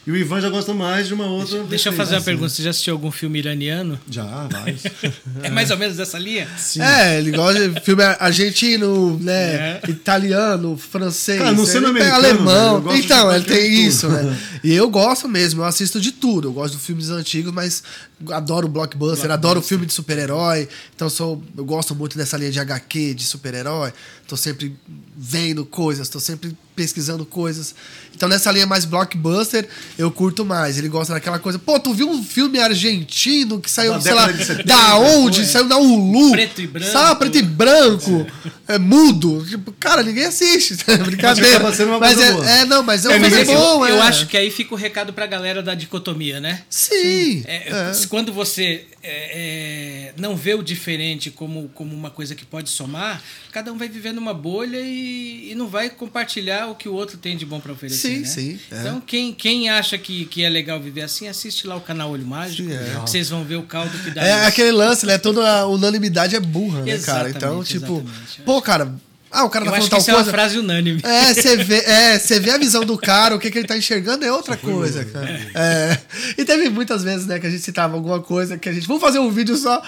E o Ivan já gosta mais de uma outra. Deixa, deixa eu fazer uma assim. pergunta. Você já assistiu algum filme iraniano? Já, vários. é mais ou menos dessa linha? Sim. É, ele gosta de filme argentino, né? É. Italiano, francês. Cara, não sendo americano, alemão. Então, ele tem isso, né? E eu gosto mesmo, eu assisto de tudo. Eu gosto de filmes antigos, mas adoro blockbuster, blockbuster. adoro filme de super-herói. Então sou, eu gosto muito dessa linha de HQ, de super-herói. Tô sempre vendo coisas, tô sempre pesquisando coisas. Então nessa linha mais blockbuster, eu curto mais. Ele gosta daquela coisa, pô, tu viu um filme argentino que saiu, da sei lá, 70, da onde? É. Saiu da Hulu. Preto e branco. Sabe, preto e branco. É, é mudo. Tipo, cara, ninguém assiste. É brincadeira. Mas, mas é, é, não, mas é, é um filme bom, eu, eu acho que aí fica o recado pra galera da dicotomia, né? Sim. Sim. É, quando você é, é, não vê o diferente como, como uma coisa que pode somar, cada um vai viver numa bolha e, e não vai compartilhar o que o outro tem de bom para oferecer. Sim, né? sim. É. Então, quem, quem acha que, que é legal viver assim, assiste lá o canal Olho Mágico, sim, é. vocês vão ver o caldo que dá. É isso. aquele lance, né? Toda a unanimidade é burra, né, cara? Então, tipo, pô, cara ah, o cara tá Eu falando tal coisa. É uma frase unânime. É, você vê, é, você vê a visão do cara, o que, que ele tá enxergando é outra coisa, cara. É. E teve muitas vezes, né, que a gente citava alguma coisa que a gente. Vamos fazer um vídeo só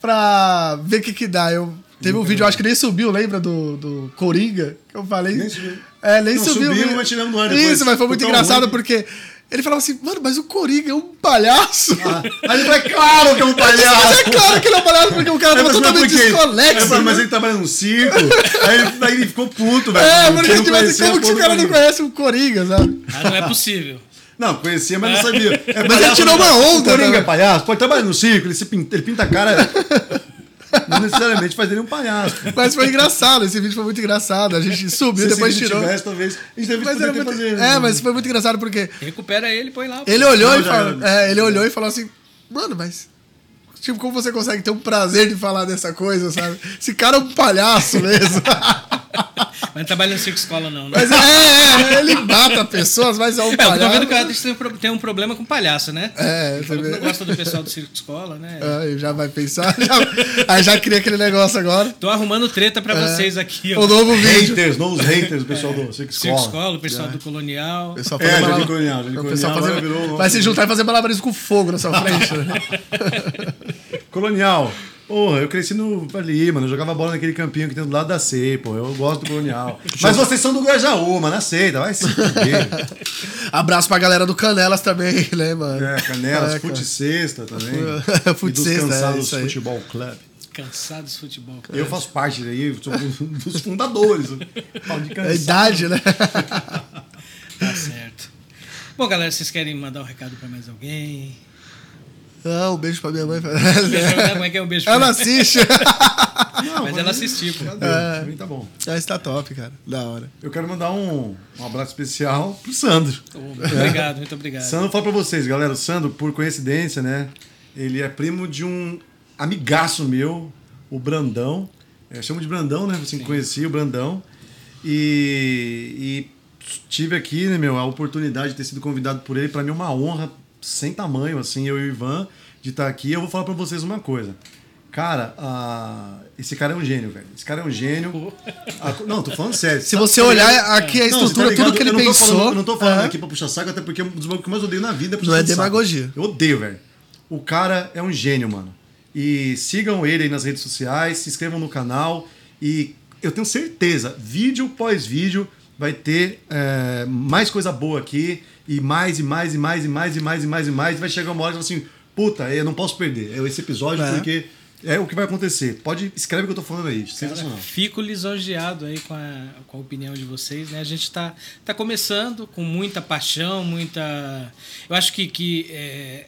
pra ver o que, que dá. Eu Teve um vídeo, acho que nem subiu, lembra do, do Coringa? Que eu falei. Nem subiu. É, nem Não, subiu. subiu mas tiramos no ar depois. Isso, mas foi muito engraçado ruim. porque ele falava assim, mano, mas o Coringa é um palhaço. Ah, aí ele é claro que é um palhaço. Mas é claro que ele é um palhaço, porque o cara tava totalmente desconexo. É, mas ele trabalha num circo. aí daí ele ficou puto, velho. É, porque tipo assim, como que o cara não conhece o Coringa, sabe? Ah, não é possível. Não, conhecia, mas não sabia. É mas ele tirou uma onda. O Coringa né? é palhaço, pode trabalhar no circo, ele, se pinta, ele pinta a cara. Não necessariamente faz ele um palhaço. Mas foi engraçado, esse vídeo foi muito engraçado. A gente subiu, e depois tirou. Tivesse, talvez, a gente mas muito, fazer, É, né? mas foi muito engraçado porque. Recupera ele, põe lá. Ele olhou, Não, e falou, é, ele olhou e falou assim: Mano, mas Tipo, como você consegue ter um prazer de falar dessa coisa, sabe? Esse cara é um palhaço mesmo. Mas não trabalha no circo escola, não, né? Mas é, é, ele mata pessoas, mas é um palhaço. É, eu tô vendo que o Ederson tem um problema com palhaço, né? É, eu não gosta do pessoal do circo escola, né? É, já vai pensar. Já, aí já cria aquele negócio agora. Tô arrumando treta pra é, vocês aqui. Ó. O novo vídeo. Haters, novos haters, o pessoal do circo escola. Circo escola, o pessoal do colonial. Pessoal é, malab... colonial, o pessoal fazer... virou, vai se juntar e fazer malabarismo com fogo na sua frente. Né? Colonial. Porra, eu cresci no ali, mano. Eu jogava bola naquele campinho que tem do lado da C, pô. Eu gosto do Colonial. Mas vocês são do Guajaú, mano. Aceita, vai se Abraço pra galera do Canelas também, né, mano? É, Canelas, é, Fute Sexta também. Fute Sexta, é Cansados é Futebol Club. Cansados Futebol Club. Eu faço parte daí, sou um dos fundadores. de É a idade, né? tá certo. Bom, galera, vocês querem mandar um recado pra mais alguém? Ah, um beijo pra minha mãe. Como é que é um beijo pra Ela assiste. Não, mas ela assistiu. É, mim tá bom. Já está top, cara. Da hora. Eu quero mandar um, um abraço especial pro Sandro. Oh, muito obrigado, muito obrigado. Sandro, fala pra vocês, galera. O Sandro, por coincidência, né? Ele é primo de um amigaço meu, o Brandão. Eu chamo de Brandão, né? Você conhecia o Brandão. E, e tive aqui, né, meu, a oportunidade de ter sido convidado por ele. Para mim é uma honra sem tamanho, assim, eu e o Ivan, de estar aqui. Eu vou falar para vocês uma coisa. Cara, uh, esse cara é um gênio, velho. Esse cara é um gênio. não, tô falando sério. Se você olhar aqui a estrutura, não, tá tudo que ele eu pensou. Falando, eu não tô falando aqui pra puxar saco, até porque um dos bagulhos que eu mais odeio na vida é puxar Não é demagogia. Saco. Eu odeio, velho. O cara é um gênio, mano. E sigam ele aí nas redes sociais, se inscrevam no canal. E eu tenho certeza, vídeo pós vídeo, vai ter é, mais coisa boa aqui e mais e mais e mais e mais e mais e mais e mais. Vai chegar uma hora e assim, puta, eu não posso perder esse episódio é. porque É o que vai acontecer. Pode escreve o que eu tô falando aí. Sensacional. Fico lisonjeado aí com a, com a opinião de vocês, né? A gente tá, tá começando com muita paixão, muita. Eu acho que, que é,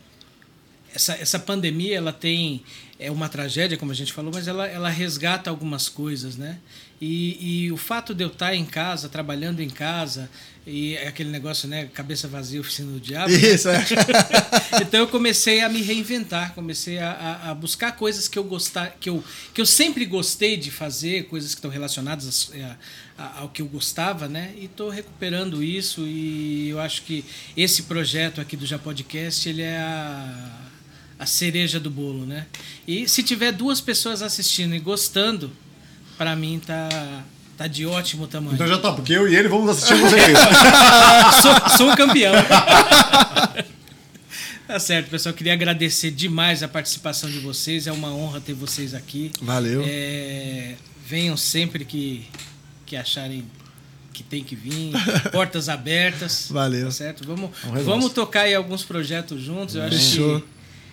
essa, essa pandemia ela tem é uma tragédia, como a gente falou, mas ela, ela resgata algumas coisas, né? E, e o fato de eu estar em casa, trabalhando em casa, e é aquele negócio, né? Cabeça vazia, oficina do diabo. Isso, é. então eu comecei a me reinventar, comecei a, a, buscar coisas que eu gostar, que eu, que eu sempre gostei de fazer, coisas que estão relacionadas a, a, ao que eu gostava, né? E estou recuperando isso e eu acho que esse projeto aqui do Já Podcast, ele é a a cereja do bolo, né? E se tiver duas pessoas assistindo e gostando, para mim tá tá de ótimo tamanho. Então já tá, porque eu e ele vamos assistir vocês. sou, sou campeão. Tá certo, pessoal. Queria agradecer demais a participação de vocês. É uma honra ter vocês aqui. Valeu. É, venham sempre que, que acharem que tem que vir. Portas abertas. Valeu. Tá certo? Vamos, vamos tocar aí alguns projetos juntos. Eu acho Fechou. que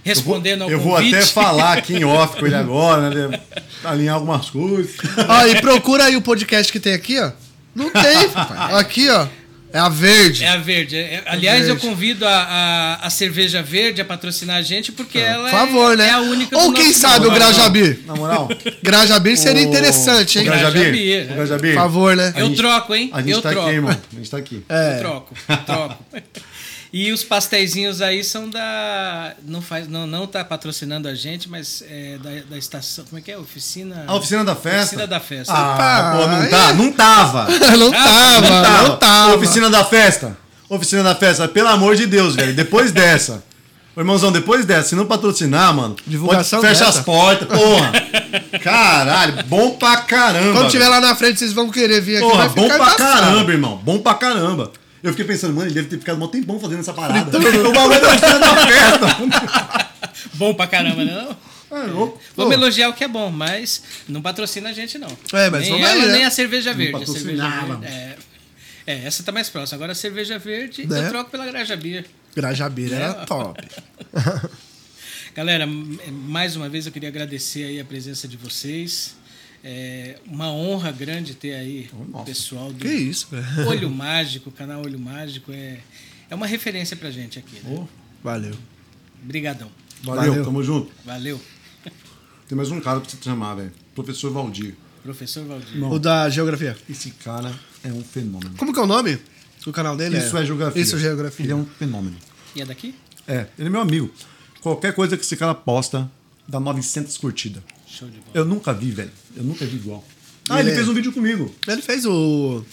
respondendo eu vou, ao convite. Eu vou até falar aqui em off com ele agora, né? Alinhar algumas coisas. Ó, e procura aí o podcast que tem aqui, ó. Não tem, papai. Aqui, ó. É a verde. É a verde. É, aliás, verde. eu convido a, a, a, cerveja verde a patrocinar a gente, porque é, ela favor, é, né? é a única Ou quem sabe o Grajabir. Na moral. Grajabir seria interessante, hein? O Grajabir. O Grajabir. Por favor, né? Eu gente, troco, hein? A gente eu tá troco. aqui, irmão. A gente tá aqui. É. Eu troco. troco. E os pastéisinhos aí são da. Não, faz, não, não tá patrocinando a gente, mas é da, da estação. Como é que é? Oficina. A oficina da festa? Oficina da festa. Ah, pô, não tá? Não tava. não, tava, não tava, não tava. Oficina da festa. Oficina da festa, pelo amor de Deus, velho. Depois dessa. Ô, irmãozão, depois dessa, se não patrocinar, mano, Divulgação fecha dessa. as portas, porra. Caralho, bom pra caramba. Quando tiver lá na frente, vocês vão querer vir aqui. Porra, vai bom pra embaçado. caramba, irmão. Bom pra caramba. Eu fiquei pensando, mano, ele deve ter ficado um tempão fazendo essa parada. o bagulho da festa. Bom pra caramba, não? É. Vamos elogiar o que é bom, mas não patrocina a gente, não. É, mas nem ela, né? nem a cerveja verde. A cerveja patrocinava. verde é, é, essa tá mais próxima. Agora a cerveja verde Né? eu troco pela Graja Beer. Grajabir era top. Galera, mais uma vez eu queria agradecer aí a presença de vocês. É uma honra grande ter aí o nossa. pessoal do Que isso, velho. Olho Mágico, o canal Olho Mágico. É, é uma referência pra gente aqui. Né? Ô, Valeu. Obrigadão. valeu, Valeu. tamo junto. Valeu. Tem mais um cara pra você te chamar, velho. Professor Valdir. Professor Valdir. O da geografia. Esse cara é um fenômeno. Como que é o nome do canal dele? Isso é geografia. Isso é geografia. Ele é um fenômeno. E é daqui? É, ele é meu amigo. Qualquer coisa que esse cara posta dá 900 curtidas. Show de bola. Eu nunca vi, velho. Eu nunca vi igual. Ah, Ele ele é- fez um vídeo comigo. Ele fez o,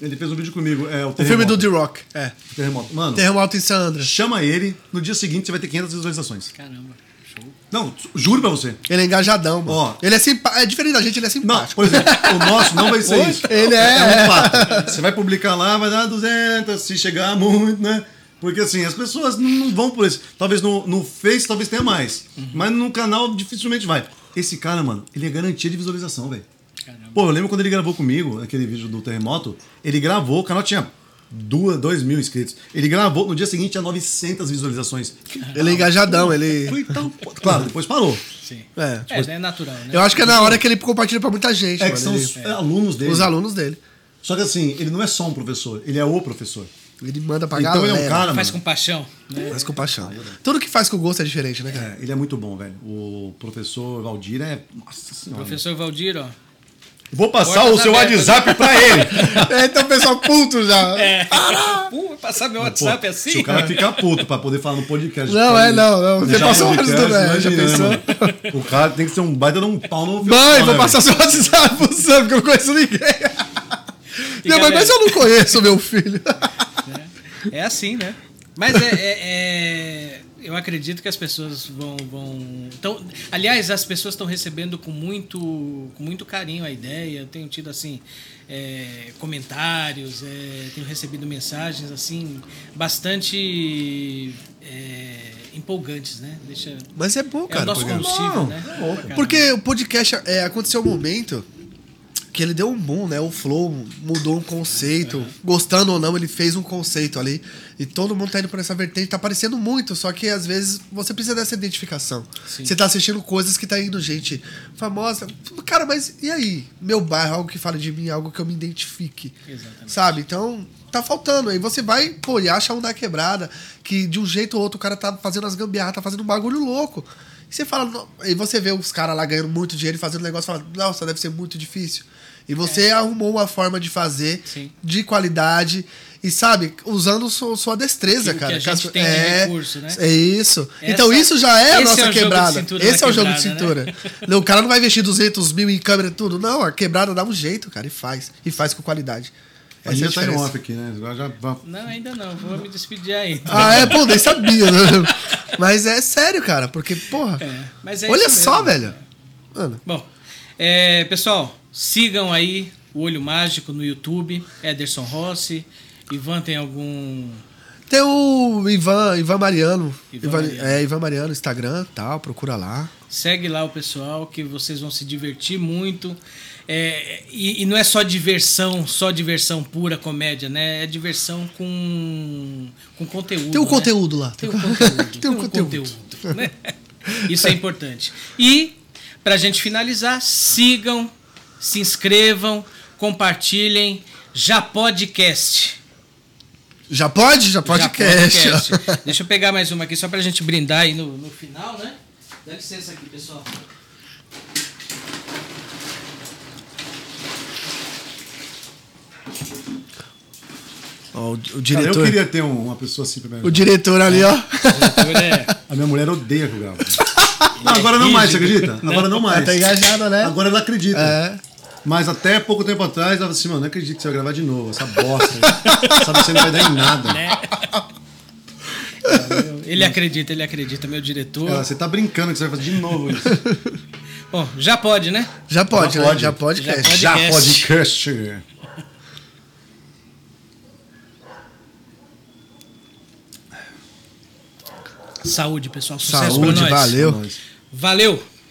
Ele fez um vídeo comigo. É, o, o filme do The Rock. É. Terremoto. Mano, Terremoto em Sandra. chama ele. No dia seguinte você vai ter 500 visualizações. Caramba. Show. Não, juro pra você. Ele é engajadão, mano. Ó. Ele é simpático. É diferente da gente, ele é Não, simpático. por exemplo, o nosso não vai ser Oi? isso. Ele é. um fato. Você vai publicar lá, vai dar 200, se chegar muito, né? Porque assim, as pessoas não, não vão por isso. Talvez no, no Face talvez tenha mais. Mas no canal dificilmente vai. Esse cara, mano, ele é garantia de visualização, velho. Caramba. Pô, eu lembro quando ele gravou comigo, aquele vídeo do terremoto, ele gravou, o canal tinha duas, dois mil inscritos. Ele gravou, no dia seguinte tinha 900 visualizações. Ele é engajadão, ele. Foi tão... Claro, depois parou. Sim. É. É, é natural, né? Eu acho que é na hora que ele compartilha pra muita gente. É mano. que são Ele- os alunos dele. Os alunos dele. Só que assim, ele não é só um professor, ele é o professor. Ele manda pra Então galera. ele é um cara, Faz mano. com paixão. Né? Faz com paixão. Tudo que faz com gosto é diferente, né, cara? É, ele é muito bom, velho. O professor Valdir é. Nossa senhora. Professor Valdir, ó. Vou passar Portas o seu abertas. WhatsApp pra ele. É, então o pessoal puto já. É. Pô, vai passar meu WhatsApp Pô, assim? Se o cara ficar puto pra poder falar no podcast. Não, é, não, não. Você deixar passou o podcast, do- é, já pensou? né? O cara tem que ser um baita de um pau no Mãe, né, vou passar seu WhatsApp pro Sam, porque eu não conheço ninguém. Minha mãe, mas eu não conheço meu filho. É assim, né? Mas é, é- é- eu acredito que as pessoas vão. vão tão, aliás, as pessoas estão recebendo com muito, com muito carinho a ideia. Eu tenho tido assim é, comentários, é, tenho recebido mensagens assim bastante é, empolgantes, né? Deixa, Mas é bom, é cara. o nosso combustível, Não, né? Porque o podcast é, aconteceu um momento que ele deu um boom, né? O Flow mudou um conceito. É. Gostando ou não, ele fez um conceito ali. E todo mundo tá indo por essa vertente. Tá aparecendo muito, só que às vezes você precisa dessa identificação. Sim. Você tá assistindo coisas que tá indo gente famosa. Cara, mas e aí? Meu bairro, algo que fala de mim, algo que eu me identifique. Exatamente. Sabe? Então, tá faltando. Aí você vai, pô, e acha um da quebrada, que de um jeito ou outro o cara tá fazendo as gambiarras, tá fazendo um bagulho louco. E você fala, e você vê os caras lá ganhando muito dinheiro e fazendo negócio, fala, nossa, deve ser muito difícil. E você é. arrumou uma forma de fazer Sim. de qualidade e sabe, usando sua, sua destreza, que cara. Que a gente tem é, recurso, né? É isso. Essa, então isso já é a nossa é quebrada. Esse é o jogo de cintura. Né? Não, o cara não vai investir 200 mil em câmera e tudo. Não, a quebrada dá um jeito, cara, e faz. E faz com qualidade. Mas você tá em off aqui, né? Já, já... Não, ainda não. Vou me despedir aí. Ah, é? Pô, nem sabia, né? Mas é sério, cara. Porque, porra. É, é olha só, velho. Mano. Bom, é, pessoal, sigam aí o Olho Mágico no YouTube. Ederson Rossi. Ivan tem algum. Tem o Ivan, Ivan Mariano. Ivan, Ivan Mariano. É, Ivan Mariano, Instagram tal, procura lá. Segue lá o pessoal que vocês vão se divertir muito. É, e, e, não é só diversão, só diversão pura comédia, né? É diversão com, com conteúdo. Tem um né? conteúdo lá. Tem um conteúdo. tem um conteúdo. conteúdo né? Isso é importante. E, pra gente finalizar, sigam, se inscrevam, compartilhem. Já podcast. Já pode? Já podcast. Já podcast. Deixa eu pegar mais uma aqui só pra gente brindar aí no, no final, né? Dá licença aqui, pessoal. O, o, diretor. eu queria ter uma pessoa assim pra O diretor ali, ó. É. A minha mulher odeia que eu gravo. Não, agora não mais, você acredita? Agora não mais. Tá engajada, né? Agora ela acredita. É. Mas até pouco tempo atrás, ela falou assim, mano, não acredito que você vai gravar de novo, essa bosta. Sabe você não vai dar em nada. Né? Ele acredita, ele acredita, meu diretor. Ela, você tá brincando que você vai fazer de novo isso. Bom, já pode, né? Já pode, já né? pode. Já pode, já pode, já pode Saúde, pessoal. Sucesso Saúde, valeu. Valeu.